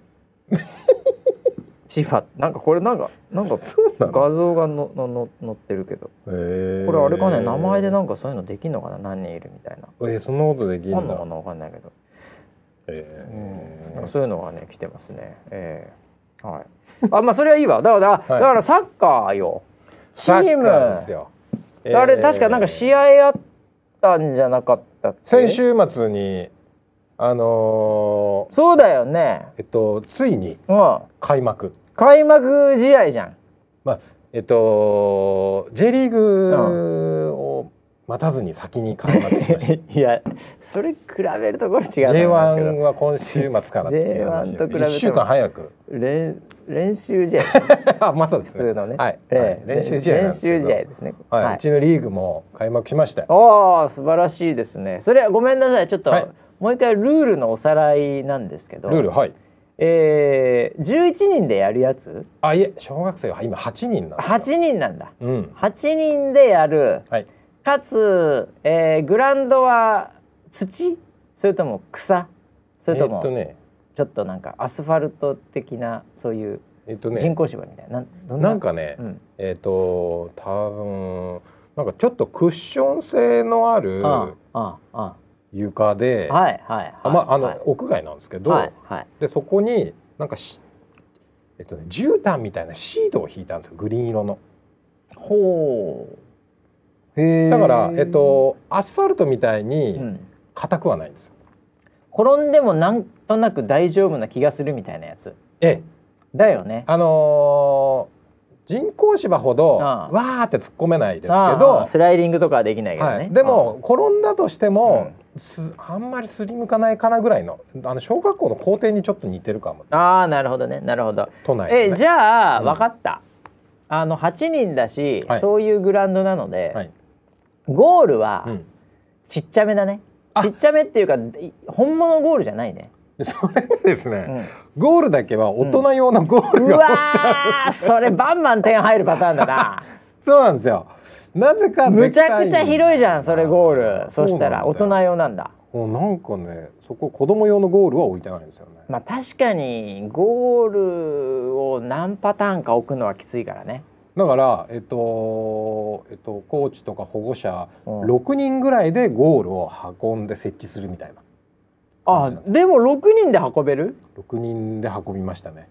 千葉。なんかこれなんかなんか画像がののの載ってるけど。へー。これあれかね名前でなんかそういうのできんのかな？何人いるみたいな。えーそんなことできんのかな？わかんないけど、えー。うん、そういうのがね来てますね。ええはい。あまあそれはいいわ。だから、だはい。からサッカーよチーム。カーですよ。あれ確かなんか試合あったんじゃなかったっけ？先週末にあのーそうだよね。えっとついにうん。開幕。開幕試合じゃん。まあえっと J リーグを待たずに先に開幕しました。いやそれ比べるところ違うと思う J1 は今週末からっていう話 J1 と比べても。1週間早く。練練習試合。あまあそうですね。普通のね、はい、ええ。はい。練習試合練習試合ですね。はい、うちのリーグも開幕しましたよ。おお素晴らしいですね。それはごめんなさい。ちょっと、はい。もう一回ルールのおさらいなんですけど。ルールはい。えー、11人でやるやつ？あいえ小学生は今8人なんですよ。8人なんだ。うん。8人でやる。はいかつ、えー、グラウンドは土？それとも草？それともえっとね。ちょっとなんかアスファルト的なそういう人工芝みたいな？なんどな？んかね、うん、えっ、と多分なんかちょっとクッション性のある床で、あはいはいまああの、はい。屋外なんですけど、はいはい。でそこになんかしえっとね絨毯みたいなシートを引いたんですよ。グリーン色の。ほうだからえっとアスファルトみたいにうん。硬くはないんですよ。転んでもなんとなく大丈夫な気がするみたいなやつ。ええ。だよね。あのー人工芝ほどわーって突っ込めないですけあどあスライディングとかはできないけどね、はい、でも転んだとしても、すあんまりスリムかないかなぐらいのあの小学校の校庭にちょっと似てるかも。ああなるほどね。なるほど。都内のね。えじゃあ、うん。分かった。あの8人だし、はい。そういうグラウンドなので、はい、ゴールはうん、ちっちゃめだね、あ。ちっちゃめっていうかい本物ゴールじゃないね、で それがですね、うん。ゴールだけは大人用のゴールが、うわーそれバンバン点入るパターンだな。そうなんですよ。なぜかむちゃくちゃ広いじゃんそれゴール。そしたら大人用なんだ。もうなんかねそこ子供用のゴールは置いてないんですよね。まあ確かにゴールを何パターンか置くのはきついからねだからえっとえっとコーチとか保護者うん。6人ぐらいでゴールを運んで設置するみたいな。あでも6人で運べる？6人で運びましたね。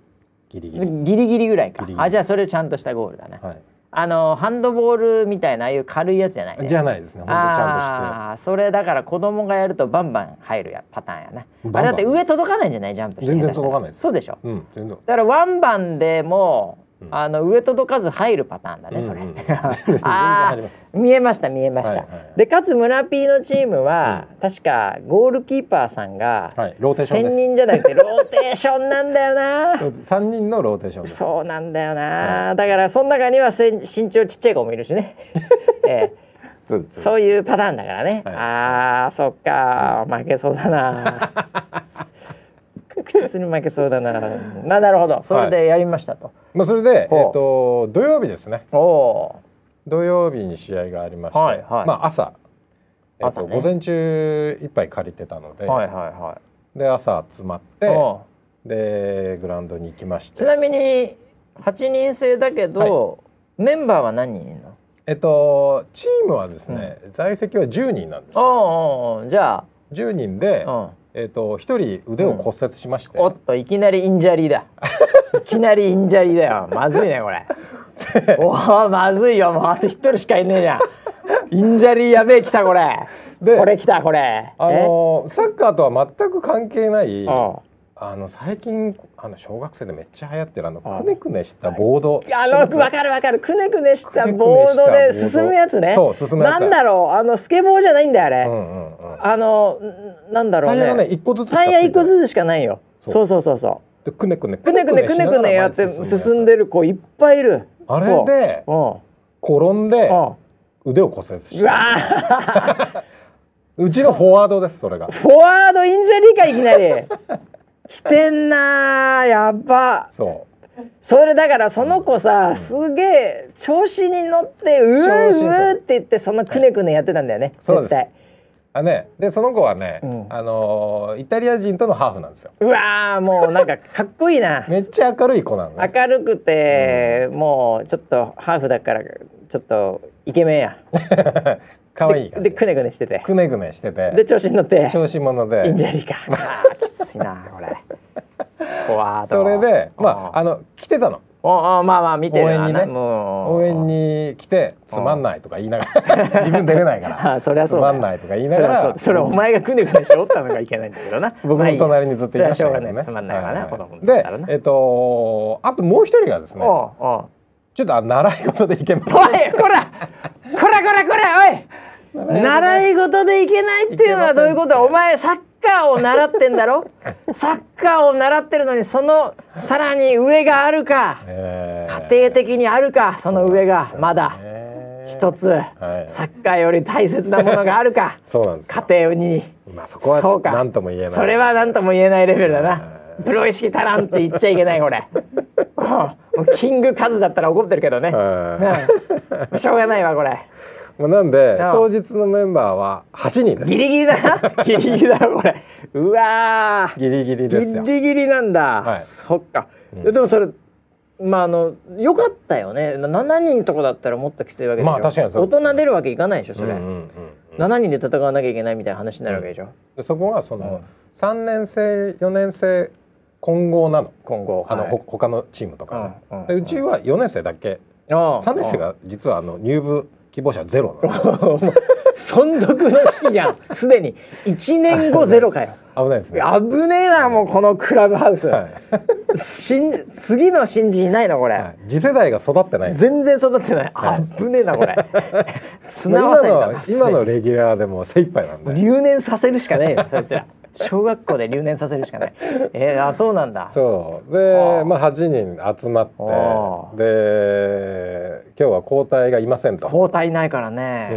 ギリギリ、ギリギリぐらいか。ギリギリ。あじゃあそれちゃんとしたゴールだね、はい。あのハンドボールみたいなああいう軽いやつじゃない？ねじゃないですね。本当ちゃんああーそれだから子供がやるとバンバン入るやパターンやなバンバン。あれだって上届かないんじゃない？ジャンプして全然届かないです。そうでしょ？としてうん全然。だからワンバンでも、うんあの上届かず入るパターンだねそれ、あ見えました見えました、でかつ村 P のチームは、確かゴールキーパーさんが、はいローテーション専です。任じゃなくてローテーションなんだよな。3人のローテーションそうなんだよな、だからその中には身長ちっちゃい子もいるしね、ええ。そういうパターンだからね、はい。あーそっか負けそうだな確実に負けそうだな。まあなるほど。それでやりましたと、まあそれでえっと土曜日ですね。おお土曜日に試合がありまして、はいはい。まあ朝、えっと朝ね。午前中いっぱい借りてたので、ーはいはいはい。で朝集まっておでグラウンドに行きまして。うちなみに8人制だけど、メンバーは何人いるの？えっとチームはですね、在籍は10人なんですよ。おうおうおうじゃ10人で、あ、うん、えっと1人腕を骨折しまして、おっといきなり injury だ。いきなり injury だよ。まずいねこれ。おおまずいよもう。あと一人しかいねえじゃん。 injury やべえ来たこれ。でこれ来たこれ。あのサッカーとは全く関係ないあの最近あの小学生でめっちゃ流行ってるあのあくねくねしたボード、あの分かる分かる。くねくねしたボードで進むやつね。そう進むやつ。なんだろう？あのスケボーじゃないんだよあれ、うんうんうん。あのんなんだろうね。タイヤがね一個ずつタイヤ一個ずつしかないよ。そう。そうそうそうでくねくねくねくねくねくねやって進んでる子いっぱいいる。あれでそう転んでうん。うん腕を骨折しうわ うちのフォワードですそれが。フォワード injury かいきなり 来てんなーやっば。そそれだからその子さすげえ調子に乗ってうーうーって。言ってそのくねくねやってたんだよね絶対。あね。でその子はね、うん。あのーイタリア人とのハーフなんですよ。うわーもうなんかかっこいいな。めっちゃ明るい子なのね明るくて、もうちょっとハーフだからちょっとイケメンや 可愛いからででくねくねしてて。くねくねしてて。で調子に乗って。調子者で injury か。あーきついなこれ。それでまああの来てたの。おおまあまあ見てる応援にね。応援に来てつまんないとか言いながら。自分出れないから。あそりゃつそうだよまんないとか言いながら。それお前がくねくねしておったのがいけないんだけどな。僕の隣にずっといましたけどね。つまんないわな、はいはい子供でえっとあともう一人がですねちょっとあ習い事でいけます。おいこらこらこらこらおい。習い事。でいけないっていうのはどういうこと？お前サッカーを習ってんだろ？サッカーを習ってるのにそのさらに上があるか？えー。家庭的にあるか？その上がまだえー一つはいサッカーより大切なものがあるかそうなんですよ家庭にまあそこは何とも言えない。それは何とも言えないレベルだなはプロ意識足らんって言っちゃいけないこれ。キングカズだったら怒ってるけどね。はうん。しょうがないわこれ。いまあなんでうん。当日のメンバーは8人です。ギリギリだな。ギリギリだろこれ。うわー。ギリギリですよ。ギリギリなんだ、はい。そっか、うん。でもそれまああのよかったよね。7人とかだったらもっときついわけでしょ、まあ確かに大人出るわけいかないでしょそれ、うんうんうんうん。7人で戦わなきゃいけないみたいな話になるわけでしょ、でそこがその3年生4年生混合なの。今後あの、はい。ほ他のチームとかね、うんうんでうちは4年生だけ。ああ3年生が実はあの入部希望者ゼロなの。存続の危機じゃん。すでに。1年後ゼロかよ。危ないですね。危ねえなもうこのクラブハウス、はい。新次の新人いないのこれ、はい。次世代が育ってない。全然育ってない、はい。あぶねえなこれ。ま綱あ渡りだな。今の今のレギュラーでも精一杯なんで。留年させるしかねえよそいつら小学校で留年させるしかない。えー、あそうなんだ。そう。はあ。でまあ8人集まってで今日は交代がいませんと。交代ないからうね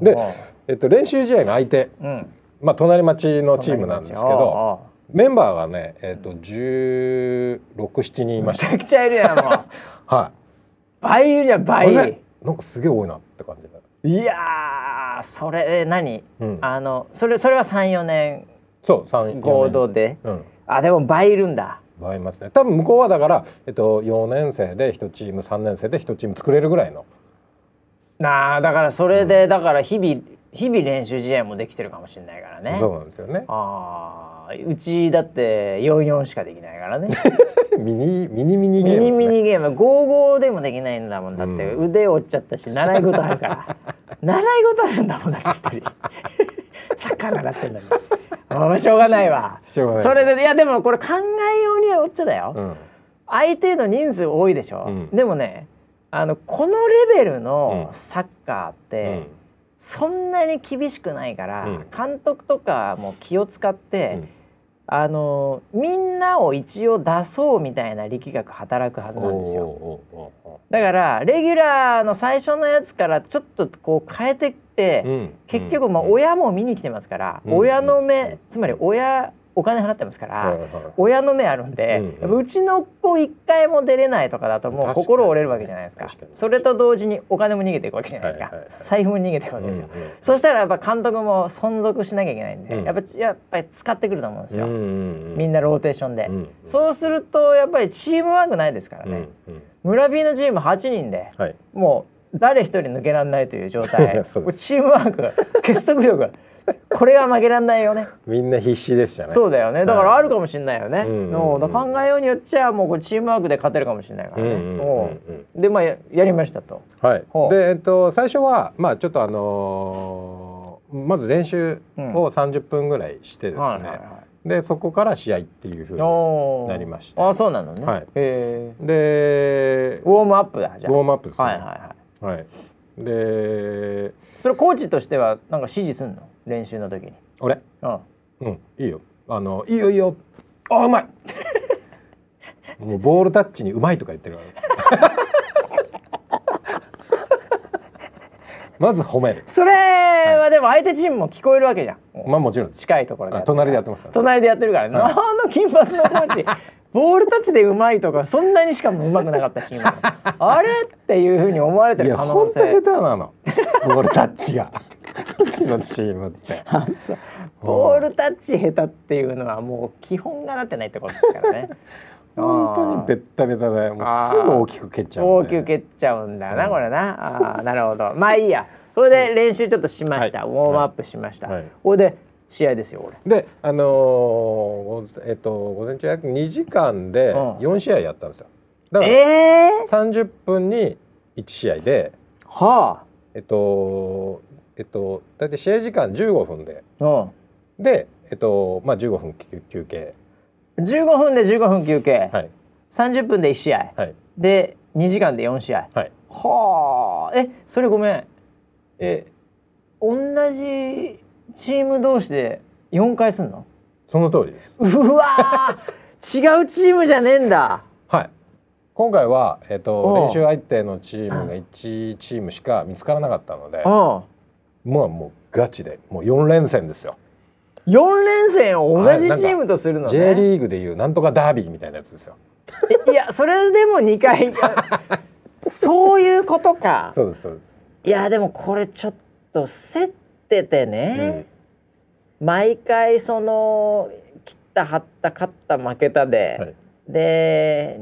ん、であ、えっと、練習試合の相手、あうん。まあ、隣町のチームなんですけどメンバーがね、えっと、1617人いました。めちゃくちゃいるやんもう。は倍いるじゃんい、倍。あれ？なんかすげえ多いなって感じで。いやーそれ何、うん。あのそれそれは34年そう三合同で。うん。あでも倍いるんだ。倍いますね。多分向こうはだから、えっと、4年生で1チーム3年生で1チーム作れるぐらいの。なあだからそれで、だから日々日々練習試合もできてるかもしれないからね。そうなんですよね。ああうちだって44しかできないからね。ミニミニミニゲームミニミニゲーム。55でもできないんだもんだって、う腕折っちゃったし習い事あるから。習い事あるんだもんだって一人サッカー習ってんのに。ああしょうがないわ。しょうがない。それでいやでもこれ考えようにはおっちゃだよ、うん。相手の人数多いでしょ、うん。でもねあのこのレベルのうん。サッカーって、うん。そんなに厳しくないから、うん。監督とかも気を使って、うんあのみんなを一応出そうみたいな力学働くはずなんですよ。だからレギュラーの最初のやつからちょっとこう変えてって、ーうん。結局まあうん。親も見に来てますから、うん。親の目つまり親お金払ってますから、親の目あるんで、うちの子一回も出れないとかだともう心折れるわけじゃないですか。それと同時にお金も逃げていくわけじゃないですか、財布も逃げていくわけですよ、そしたらやっぱ監督も存続しなきゃいけないんで、うん。やっぱやっぱり使ってくると思うんですよ、みんなローテーションで、うんそうするとやっぱりチームワークないですからね、村 B のチーム8人ではい。もう誰一人抜けられないという状態。チームワーク結束力これは負けられないよね。みんな必死でしたね。そうだよね。だからあるかもしれないよね、うん。う考えようによっちゃもうチームワークで勝てるかもしれないからね、うんうんうんでまあややりましたと。はい。でえっと最初はまあちょっとあのーまず練習を30分ぐらいしてですね、はいはいはい。でそこから試合っていうふうになりました。あそうなのね、はい。でウォームアップだじゃあ。ウォームアップですね。はいはいはい。はい。でそれコーチとしてはなんか指示すんの？練習の時に。俺？うん。うんいいよ。あのいいよいいよ。あうまい！もうボールタッチにうまいとか言ってる まず褒める。それはでも相手チームも聞こえるわけじゃん、まあもちろん近いところで隣でやってますから。隣でやってるから、ねはい。あの金髪のコーチボールタッチでうまいとかそんなにしかもうまくなかったし今 あれっていうふうに思われている可能や本当下性手なの。ボールタッチが。のチームって。ボールタッチ下手っていうのはもう基本がなってないってことですからね。本当にベッタベタでもうあーすぐ大きく蹴っちゃう大きく蹴っちゃうんだよな、うん。これな。あーなるほど。まあいいや。それで練習ちょっとしました、はい。ウォームアップしました、はい。これで試合ですよこれ。であのーごえっと午前中約2時間でうん。4試合やったんですよ。だからええー、30分に1試合ではえっとえっと大体試合時間15分で。あ、うん。でえっとまあ15分休休憩。15分で15分休憩、はい。30分で1試合。はい。で2時間で4試合。はい。はあ。えそれごめん。え同じチーム同士で4回すんの？その通りです。うわー！違うチームじゃねえんだ。はい。今回は、えっと練習相手のチームが1チームしか見つからなかったのでう。んもうもうガチでもう4連戦ですよ。4連戦を同じチームとするのね、J リーグでいうなんとかダービーみたいなやつですよ。えいやそれでも2回 そういうことか。そうですそうです、いやでもこれちょっと競っててね、毎回その切った張った勝った負けたで、はい。で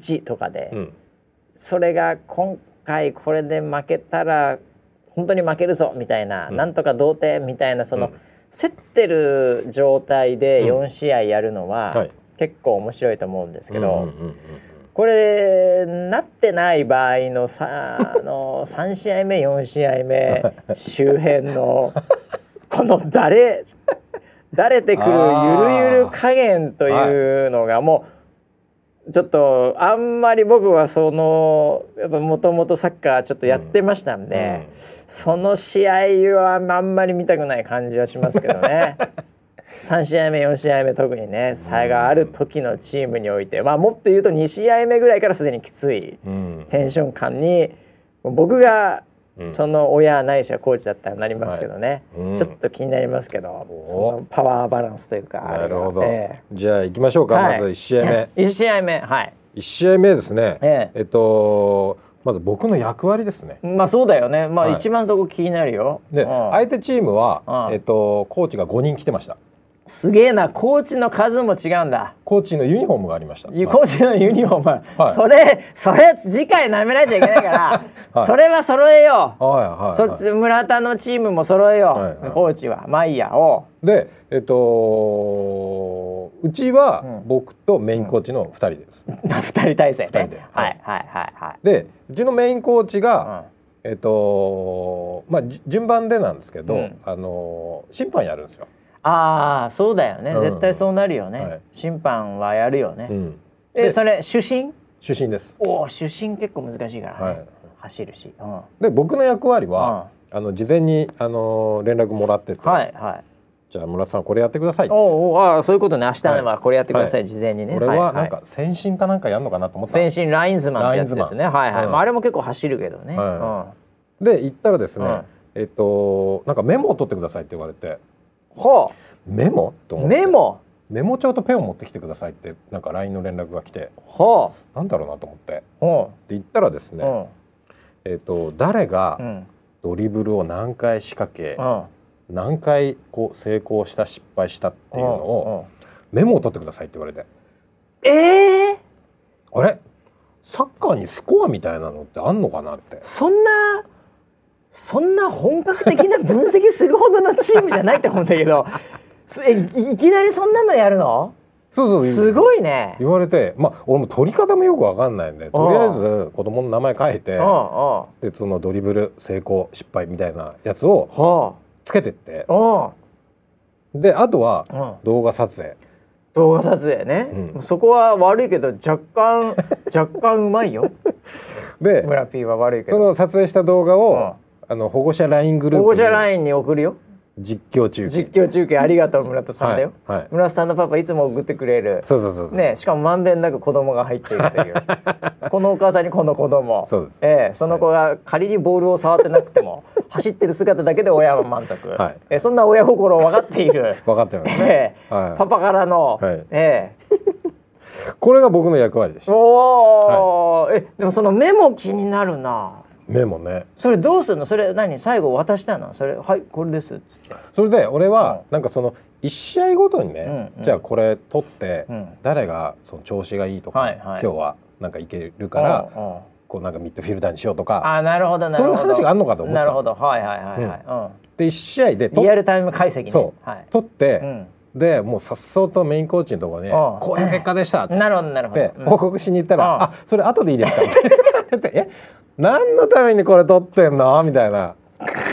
21とかで、うん。それが今回これで負けたら本当に負けるぞみたいな、うん。なんとか同点みたいなその、うん。競ってる状態でうん。4試合やるのは、はい。結構面白いと思うんですけど、うんうんうんうんこれなってない場合のさ あの3試合目4試合目 周辺のこの誰だれてくるゆるゆる加減というのがもうちょっとあんまり僕はそのやっぱもともとサッカーちょっとやってましたんで、その試合はあんまり見たくない感じはしますけどね。3試合目4試合目特にね差がある時のチームにおいて、まあもっと言うと2試合目ぐらいからすでにきついうん。テンション感に僕がうん。その親ないしはコーチだったらなりますけどね、はい。うん。ちょっと気になりますけどお。そのパワーバランスというかなるほど、えじゃあ行きましょうか、はい。まず1試合目。え1試合目はい。1試合目ですね。ええ。っとまず僕の役割ですね。まあそうだよね。まあはい。一番そこ気になるよ、でうん。相手チームはうん。えっとコーチが5人来てましたすげえなコーチの数も違うんだ。コーチのユニフォームがありました。コーチのユニフォーム、はい。それそれ次回舐められちゃいけないから、はい。それは揃えよう、はいはいはい。そっち村田のチームも揃えよう、はいはい。コーチは。まあいいやおう。でえっとうちはうん。僕とメインコーチの2人です、二人体制ね二人で。はいはいはいはい。でうちのメインコーチが、うん。えっとまあじ順番でなんですけど、うん。あの審判やるんですよ、ああそうだよね、うん。絶対そうなるよね、はい。審判はやるよね、うん。でえそれ主審？主審です、おお主審結構難しいからね、はい。走るし、うん、で僕の役割は、あの事前にあの連絡もらってて、はいはい。じゃあ村田さんこれやってください。おうおうああそういうことね。明日はこれやってください、は事前にね。俺はなんいか先進かなんかやんのかなと思った。先進ラインズマンってやつですね。ラインズマン。はいはい、うん。まあ、あれも結構走るけどね、はで行ったらですね、うん。えっとなんかメモを取ってくださいって言われてう。ん、ほメモ？とう思って。メモ。メモ帳とペンを持ってきてくださいってなんか LINE の連絡が来て。ほなんだろうなと思って。でう。ほ行ったらですう、ね、えっと誰がドリブルを何回仕掛け、うん。何回こう成功した失敗したっていうのをメモを取ってくださいって言われて。うんええあれ？サッカーにスコアみたいなのってあんのかなって。そんなそんな本格的な分析するほどのチームじゃないと思うんだけど。いいきなりそんなのやるの？そうそうすごいね。言われてまあ俺も取り方もよくわかんないんでとりあえず子供の名前書いてでそのドリブル成功失敗みたいなやつをはつけてって。であとはうん。動画撮影。動画撮影ね、うん。そこは悪いけど若干若干うまいよ。で村 P は悪いけど。その撮影した動画うん。をあの保護者 LINE グル保護ープに者ラインに送るよ。実況中継。実況中継ありがとう村田さんだよ、はい、はい、村田さんのパパいつも送ってくれる。そうそうそうそう。ねしかもまんべんなく子供が入っているという。このお母さんにこの子供そうです。ええその子が仮にボールを触ってなくても走ってる姿だけで親は満足、はい。ええそんな親心を分かっている、分かってます。ね、ええはい。パパからの、はい。ええ。これが僕の役割でした。おお、えでもそのメモ気になるなメモね。それどうするの？それ何？最後渡したの？それはいこれですっつって。それで俺はなんかその一試合ごとにね、うんうん。じゃあこれ取って、うん。誰がその調子がいいとか、はいはい。今日はなんかいけるから、うんうん。こうなんかミッドフィルダーにしようとか。あなるほどなるほど。そういう話があんのかと思ってたなるほど。はいはいはいはい、で一試合でリアルタイム解析ね。そう。はい。取って、うん。でもうさっそうとメインコーチのところに、ん。こういう結果でしたっつって、うん。報告しに行ったら「うん。あそれ後でいいですか?」って言って「え？何のためにこれ取ってんの?」みたいな。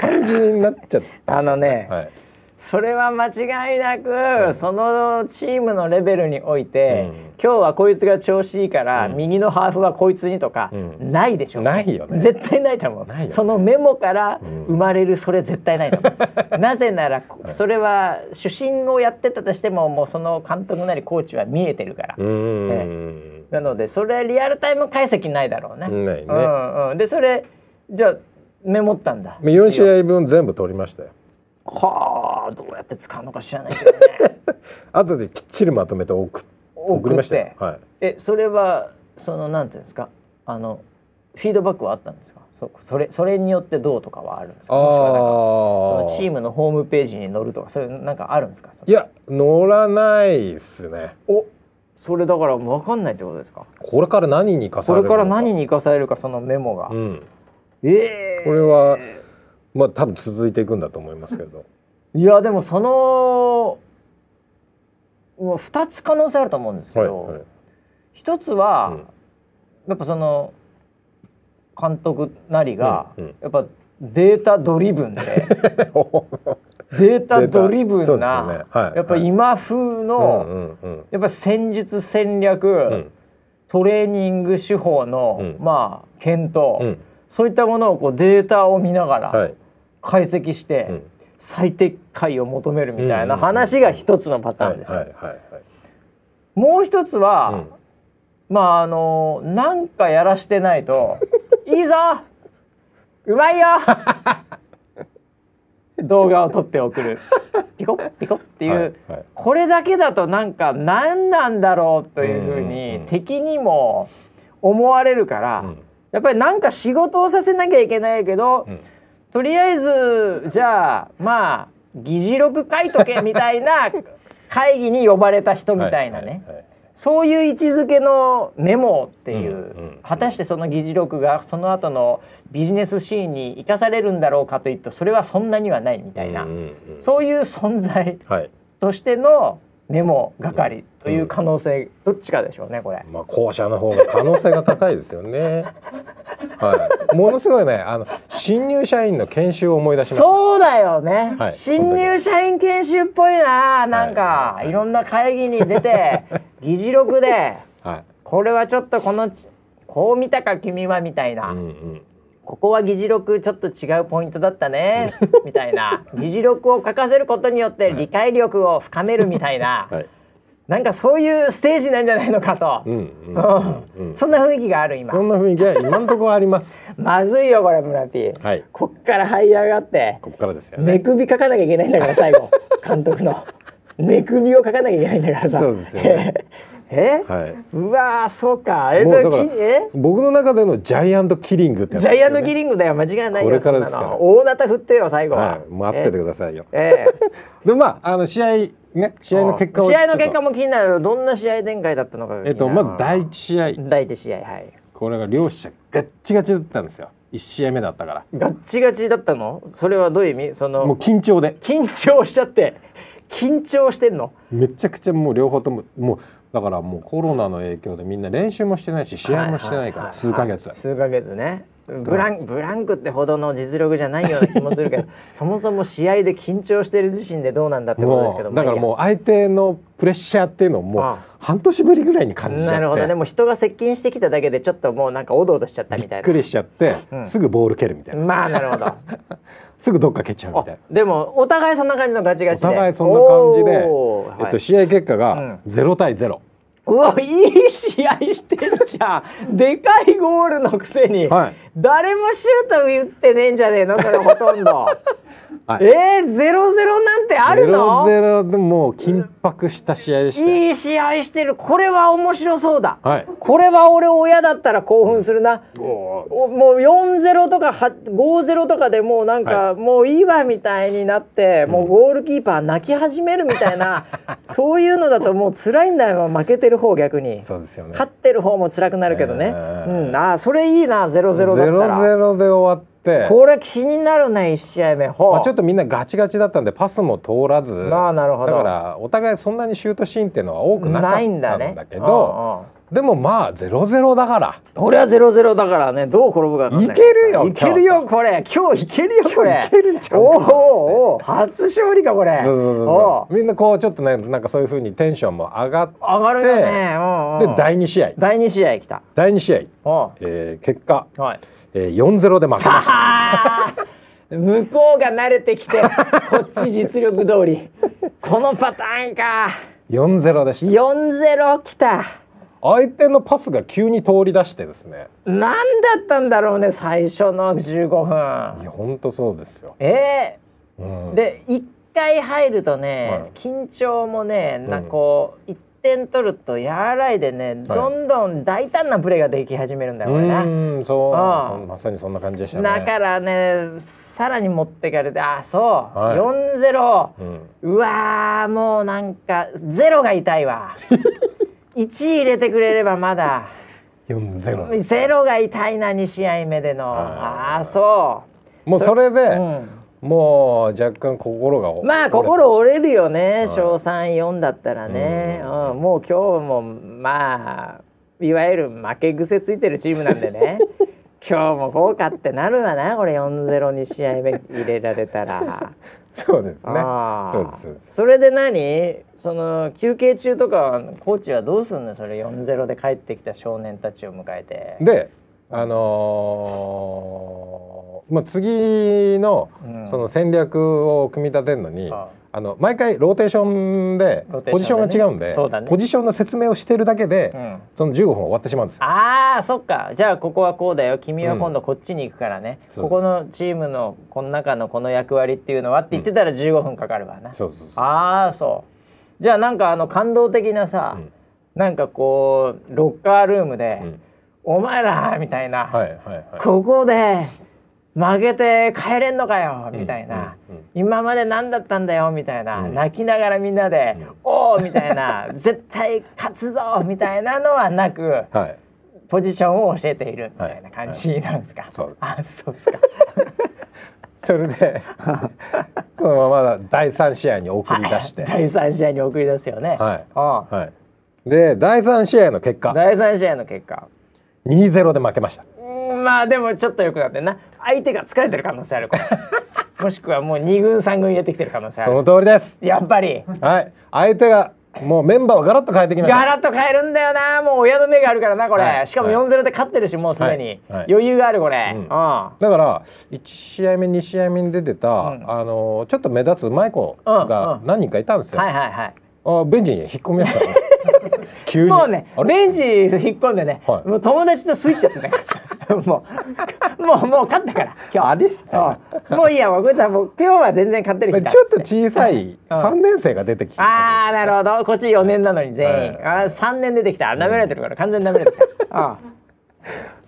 感じになっちゃった。あのねはい。それは間違いなく、そのチームのレベルにおいて、うん。今日はこいつが調子いいから、うん。右のハーフはこいつにとか、うん。ないでしょないよね。絶対ないと思う、ないよね。そのメモからうん。生まれるそれ絶対ないと思う、なぜならこそれは主審をやってたとしてももうその監督なりコーチは見えてるから、うーん、なのでそれリアルタイム解析ないだろうね。ないね、うんうん、でそれじゃあメモったんだ。4試合分全部取りましたよ。はあどうやって使うのか知らないけどね。後できっちりまとめて送っ送りましたよ。はい。えそれはそのなんていうんですか？あのフィードバックはあったんですか？そそれそれによってどうとかはあるんですか？そあのチームのホームページに載るとかそういうなんかあるんですか？いや乗らないっすね。おそれだから分かんないってことですか？これから何に生かさこれるのか。れから何に生かされるかそのメモが、うん。ええこれはまあ多分続いていくんだと思いますけど。いやでもそのもう2つ可能性あると思うんですけど、はいはい。一つは、うん。やっぱその監督なりが、うんうん。やっぱデータドリブンで データドリブンな、やっぱ今風うんの、やっぱ戦術戦略、ん。トレーニング手法の、うん。まあ検討、うん。そういったものをこうデータを見ながらはい。解析して、うん。最適解を求めるみたいな話が一つのパターンですよ。もう一つは、はいまああのなんかやらしてないと「いいぞ！うまいよ!」動画を撮って送る。ピコッピコッっていう、はいはい。これだけだとなんか何なんだろうというふうにうん敵にも思われるから、うん。やっぱりなんか仕事をさせなきゃいけないけど、うん。とりあえずじゃあまあ議事録書いとけみたいな会議に呼ばれた人みたいなね、はいはいそういう位置づけのメモっていう、果たしてその議事録がその後のビジネスシーンに生かされるんだろうかといってそれはそんなにはないみたいな、そういう存在はい。としてのメモ係という可能性、どっちかでしょうねこれ。まあ後者の方が可能性が高いですよね。はい。ものすごいね、あの新入社員の研修を思い出しました。そうだよね、はい新入社員研修っぽいななんか、はいはいいろんな会議に出て 議事録ではい。これはちょっとこのちこう見たか君はみたいな、うんうん。ここは議事録ちょっと違うポイントだったねみたいな議事録を書かせることによって理解力を深めるみたいな、はい。なんかそういうステージなんじゃないのかと。そんな雰囲気がある今。そんな雰囲気は今のところあります。まずいよこれ村 P、はい。こっから這い上がって。ここからですよ寝ね。首書かなきゃいけないんだから最後。監督の。寝首を書かなきゃいけないんだからさ。そうですよねえ？はい。うわーそうか。えもうだから僕の中でのジャイアントキリングってやつジャイアントキリングだよ間違いないよこれからですから。の。大なた振ってよ最後は、はい。待っててくださいよ。ええ。でまああの試合ね試合の結果を試合の結果もも気になる。どんな試合展開だったのかえっとまず第一試合。第一試合はい。これが両者ガッチガチだったんですよ。一試合目だったから。ガッチガチだったの？それはどういう意味？そのもう緊張で。緊張しちゃって。緊張してんの？めちゃくちゃもう両方とももうだからもうコロナの影響でみんな練習もしてないし試合もしてないから数ヶ月。数ヶ月ね。ブランブランクってほどの実力じゃないような気もするけど そもそも試合で緊張してる自身でどうなんだってことですけどだからもう相手のプレッシャーっていうのをもうあ半年ぶりぐらいに感じちゃって。なるほどでも人が接近してきただけでちょっともうなんかおどおどしちゃったみたいな。びっくりしちゃって、うん。すぐボール蹴るみたいな、まあなるほど。すぐどっか蹴っちゃうみあたいな。でもお互いそんな感じのガチガチで。お互いそんな感じで、えっと、試合結果がうん。0対0、うわいい試合してんじゃん。でかいゴールのくせに、はい。誰もシュート打ってねえんじゃねえの？それほとんど はい、えー、ゼロゼロなんてあるの？0-0でもう緊迫した試合でしたよ。いい試合してる。これは面白そうだ、はい。これは俺親だったら興奮するな、おもう4-0とかは5-0とかでもうなんか、はもういいわみたいになって、もうゴールキーパー泣き始めるみたいな そういうのだともう辛いんだよ負けてる方逆に。そうですよね。勝ってる方も辛くなるけどね、えー。うん、あーそれいいな0-0だったら。0-0で終わってこれ気になるね1試合目。まあ、ちょっとみんなガチガチだったんでパスも通らず。あーなるほど。だからお互いそんなにシュートシーンっていうのは多くなかったないんんだけどでもまあ0-0だから。俺は0-0だからね。どう転ぶかい。いけるよいけるよこれ。今日いけるよこれ。いけるんちゃうおーおーおー。初勝利かこれ。みんなこうちょっとねなんかそういう風にテンションも上がって。ー上がるよね。で第2試合。第2試合来た。第2試合、おえー結果、うはいえー、4-0で負けました。向こうが慣れてきて こっち実力通り。このパターンか。4-0でした。4-0来た。相手のパスが急に通り出してですね。何だったんだろうね最初の15い分。や本当そうですよ、えうん。ー、で1回入るとね、はい。緊張もねなこう1点取ると和らいでね、どんどん大胆なプレーができ始めるんだよこれな。うんそう。ああそんまさにそんな感じでしたね。だからねさらに持ってかれてあそう、はい。4-0うん。うわーもうなんかゼロが痛いわ。1入れてくれればまだ。4-0ゼロ。が痛いな2試合目での。あーああそもうそれで、う、うん、もう若干心が折まあ心折れるよね。い小34だったらね、ううん。んもう今日もまあいわゆる負け癖ついてるチームなんでね。今日も豪華ってなるわなこれ。4-0に試合目入れられたら。そうですね。そうですそれで何？その休憩中とかはコーチはどうすんの？それ4-0で帰ってきた少年たちを迎えて。であのーまあ次のうん。その戦略を組み立てるのに、ああ。の毎回ローテーションでポジションが違うんでそうだね。ポジションの説明をしてるだけで、うん。その15分終わってしまうんですよ。あーそっか。じゃあここはこうだよ。君は今度こっちに行くからね、そう。ここのチームのこの中のこの役割っていうのはって言ってたら15分かかるわな、そうそうそう。ああそう。じゃあなんかあの感動的なさ、うん。なんかこうロッカールームでうん「お前ら」みたいな、はいはいはい。ここで負けて帰れんのかよみたいな、うんうんうん今まで何だったんだよみたいな、うん泣きながらみんなでうん「おお!」みたいな「絶対勝つぞ!」みたいなのはなくはい。ポジションを教えているみたいな感じなんですか？そうあそうですか。それで このまま第三試合に送り出して、はい第三試合に送り出すよね。はいあはい。で第三試合の結果第三試合の結果。2-0で負けました。うんまあでもちょっと良くなってんな。相手が疲れてる可能性ある もしくはもう2軍3軍入れてきてる可能性あそのる通りです。やっぱり。はい。相手がもうメンバーをガラッと変えてきました。ガラッと変えるんだよな。もう親の目があるからなこれ、はい。しかもはい。4-0で勝ってるしもうすでに、はい。はい。余裕があるこれ、ううん。んあだから1試合目2試合目に出てた、うん。あのちょっと目立つうまい子うんが何人かいたんですよ。はいはいはい。あベンチに引っ込みました。ね。急に。もうねベンチ引っ込んでね、はい。もう友達とスイッチやってたからもうもうもう勝ったから今日。あれ？うん。もういいやもう今日は全然勝ってる日だちょっと小さいうん。3年生が出てきて、ああなるほど。こっち4年なのに全員、はい。あー3年出てきた。舐められてるから完全に舐められてきた、あ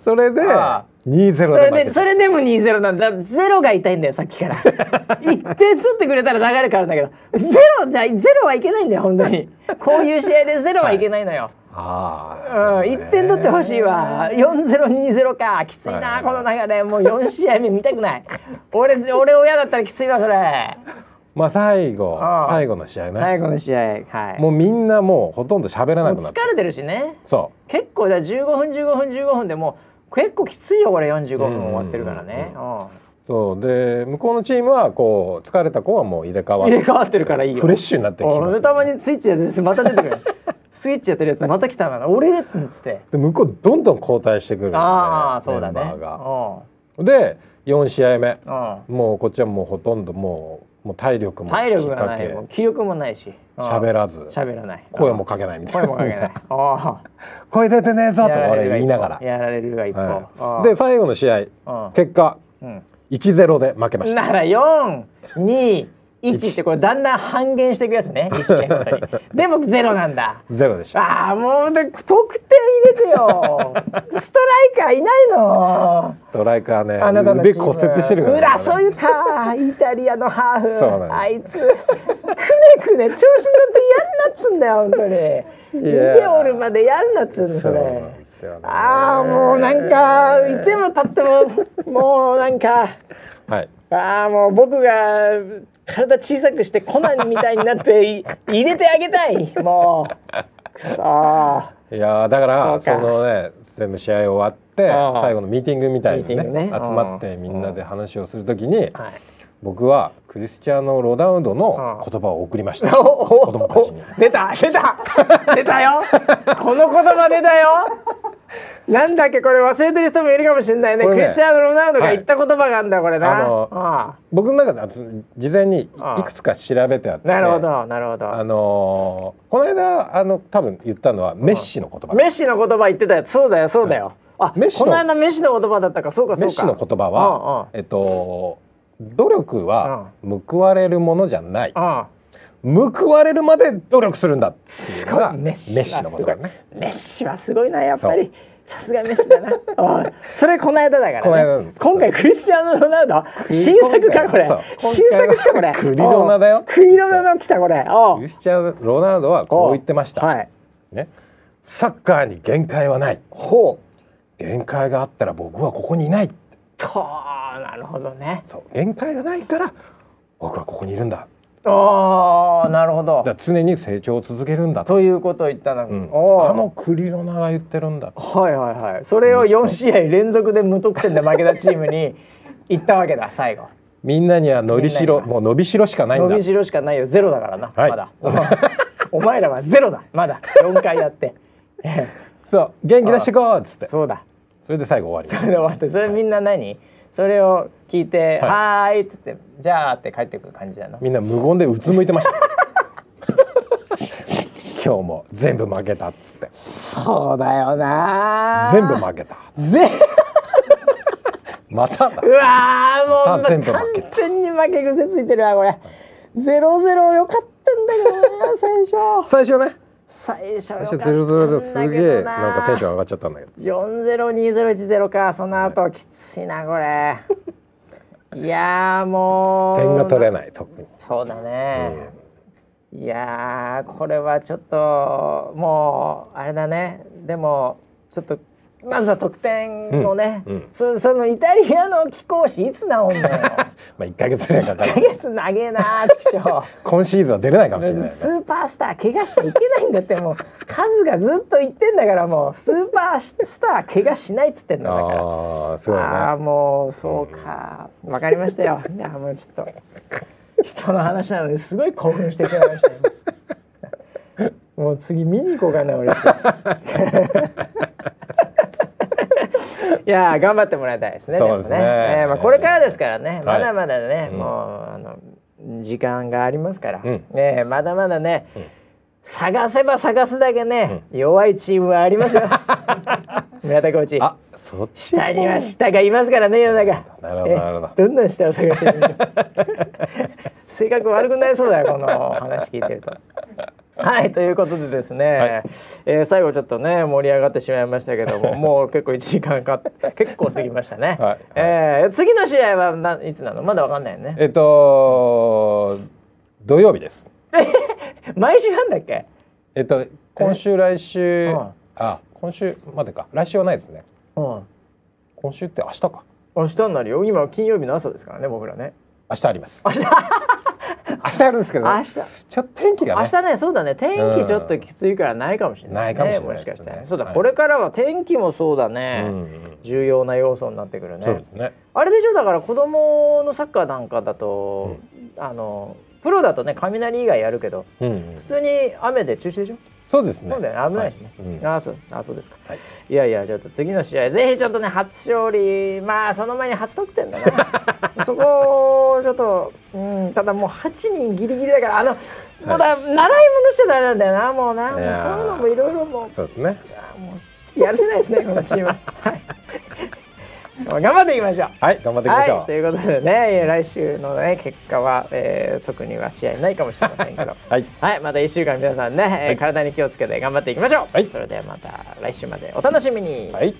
それであ2-0でそれでそれでも2-0なんだ。ゼロが痛いんだよさっきから。1点取ってくれたら流れ変わるんだけど。ゼロじゃゼロはいけないんだよ本当に。こういう試合でゼロはいけないのよ、あうん、あ、そうね。1点取ってほしいわ。4-0-2-0か。きついな、はい。はいこの流れ。もう4試合目見たくない。俺俺親だったらきついわそれ。まあ最後最後の試合ね。最後の試合はい。もうみんなもうほとんど喋らなくなって疲れてるしね。そ結構だ15分15分15分でもう結構きついよこれ。45分終わってるからね、そう。で向こうのチームはこう疲れた子はもう入れ替わって。入れ替わってるからいいよ。フレッシュになってきま俺すたまにスイッチやっててまた出てくるスイッチやってるやつまた来たな俺っつって。で向こうどんどん交代してくるんでああそうだね。メンバーが。で4試合目。もうこっちはもうほとんどもうもう体力も体力がない。気力もないし喋らず。喋らない。声もかけないみたいな。声もかけない。あ声出てねえぞあと俺言いながら、やられるが一方、はあい、で最後の試合。うん。結果うん。1-0で負けました。なら四二一ってこれだんだん半減していくやつね でもゼロなんだ。ゼロでした。ああもうで得点入れてよ。ストライカーいないの。ストライカーねあなたのチーム。腕骨折してるからね。うらそういうかイタリアのハーそうなのフあいつくねくね調子に乗ってやんなっつんだよ本当に。腕折るまでやるなっつうんですよね。ああもうなんかいても立ってももうなんか。はい。ああもう僕が体小さくしてコナンみたいになってい 入れてあげたい。もう。くそー。いやーだからそのね全部試合終わって最後のミーティングみたいにねね。集まってみんなで話をするときにはい。僕はクリスチャーノ・ロナウドの言葉を送りました。子供たちに。出た出た。出たよ。この言葉出たよなんだっけこれ忘れてる人もいるかもしれないね。ねクリスチャーノ・ロナウドが言った言葉があるんだこれな、あのあ僕の中で事前にいくつか調べてあってあなるほどなるほど。あのーこの間あの多分言ったのはメッシの言葉。メッシの言葉言ってたやつ。そうだよそうだよ、あメッシのこの間メッシの言葉だったか。そうかそうか。メッシの言葉はえっと努力は報われるものじゃない。うんうん報われるまで努力するんだ。っていうのがメメッシッシの言葉ね。メッシはすごいなやっぱり。さすがメッシだな。それこの間だから、ね、今回クリスチャーノ・ロナウド。新作かこれ。新作来たこれ。クリロナだよ。クリロナの来たこれ。クリスチャーノ・ロナウドはこう言ってました、はい。ね、サッカーに限界はない。ほう。限界があったら僕はここにいない。となるほどね。そう。限界がないから僕はここにいるんだああなるほど。だ常に成長を続けるんだと、ということを言ったの、うん。あの栗の名が言ってるんだはいはいはい。それを4試合連続で無得点で負けたチームに 行ったわけだ最後。みんなには伸びしろもう伸びしろしかないんだ。伸びしろしかないよ。ゼロだからな、はい。まだ。お前らはゼロだ。まだ。4回やって。えそう。元気出してこうっつって。えそうだ。それで最後終わそれで終わって。それみんな何？それを聞いて「はい。はーい」っつって「じゃあ」って帰ってくる感じだな。りみんな無言でうつむいてました。今日も全部負けたっつって。そうだよな全部負けた。ぜ まただ。うわーもう、全部完負けた。全に負け癖ついてるわこれ。ゼロゼロよかったんだけどな 最初。最初ね。最初最初よかったゼロゼロですげえなんかテンションン上がっちゃったんだけど。四ゼロ二ゼロ一ゼロか。その後きついなこれいやーもう。点が取れない特に。そうだね、いやーこれはちょっともうあれだね。でもちょっとまずは得点をね、うんうん。そそのイタリアの貴公子いつ治んだよ？まあ一ヶ月ぐらいかか1ヶる月長えなーちくしょ今シーズンは出れないかもしれないねスーパースター怪我しちゃいけないんだってもう。数がずっと言ってんだからもう。スーパースター怪我しないっつってんだだから。ああすごいね。ああもうそうか。わかりましたよ。いやもうちょっと人の話なのですごい興奮してしまいましたよ もう次見に行こうかな俺 いやー頑張ってもらいたいですねそうですね。もえーまあ、これからですからね、はい。まだまだね、うん。もうあの時間がありますから、うん。ねまだまだね、ん。探せば探すだけね、弱いチームはありますよ。村田コーチ。あそっち下には下がいますからね世の中。なるほどなるほど。えどんどん下を探してみましょう性格悪くなりそうだよこの話聞いてると はいということでですね、はい。えー最後ちょっとね盛り上がってしまいましたけども もう結構1時間か結構過ぎましたね、はいえー次の試合はないつなの？まだわかんないよね。えっと土曜日です。毎週なんだっけ？えっと今週来週うん。あ今週までか。来週はないですね。うん。今週って明日か。明日になるよ。今金曜日の朝ですからね僕らね明日あります。明日。明日あるんですけど明日。ちょっと天気がね。明日ねそうだね。天気ちょっときついからないかもしれない、ね。ないかもしれないもしかしたらそうだ、はい。これからは天気もそうだね、うんうん重要な要素になってくるね。あれでしょだから子供のサッカーなんかだと、あのプロだとね雷以外やるけどうんうん。普通に雨で中止でしょ、そうですね。そうだよね。危ないしね、はい。うん。ああそう。あそうですか、はい。いやいやちょっと次の試合ぜひちょっとね初勝利まあその前に初得点だな。そこをちょっと、うん、ただもう8人ギリギリだからあのもうだ、習い物しちゃダメなんだよなもうな。もうそういうのもいろいろもうそうですね。やるせないですねこのチーム。は。はい頑張っていきましょう。はい頑張っていきましょう、はい、ということでね来週のね結果は、えー特には試合ないかもしれませんけど。はい。はいまた1週間皆さんね、えーはい。体に気をつけて頑張っていきましょう、はい。それではまた来週までお楽しみに、はい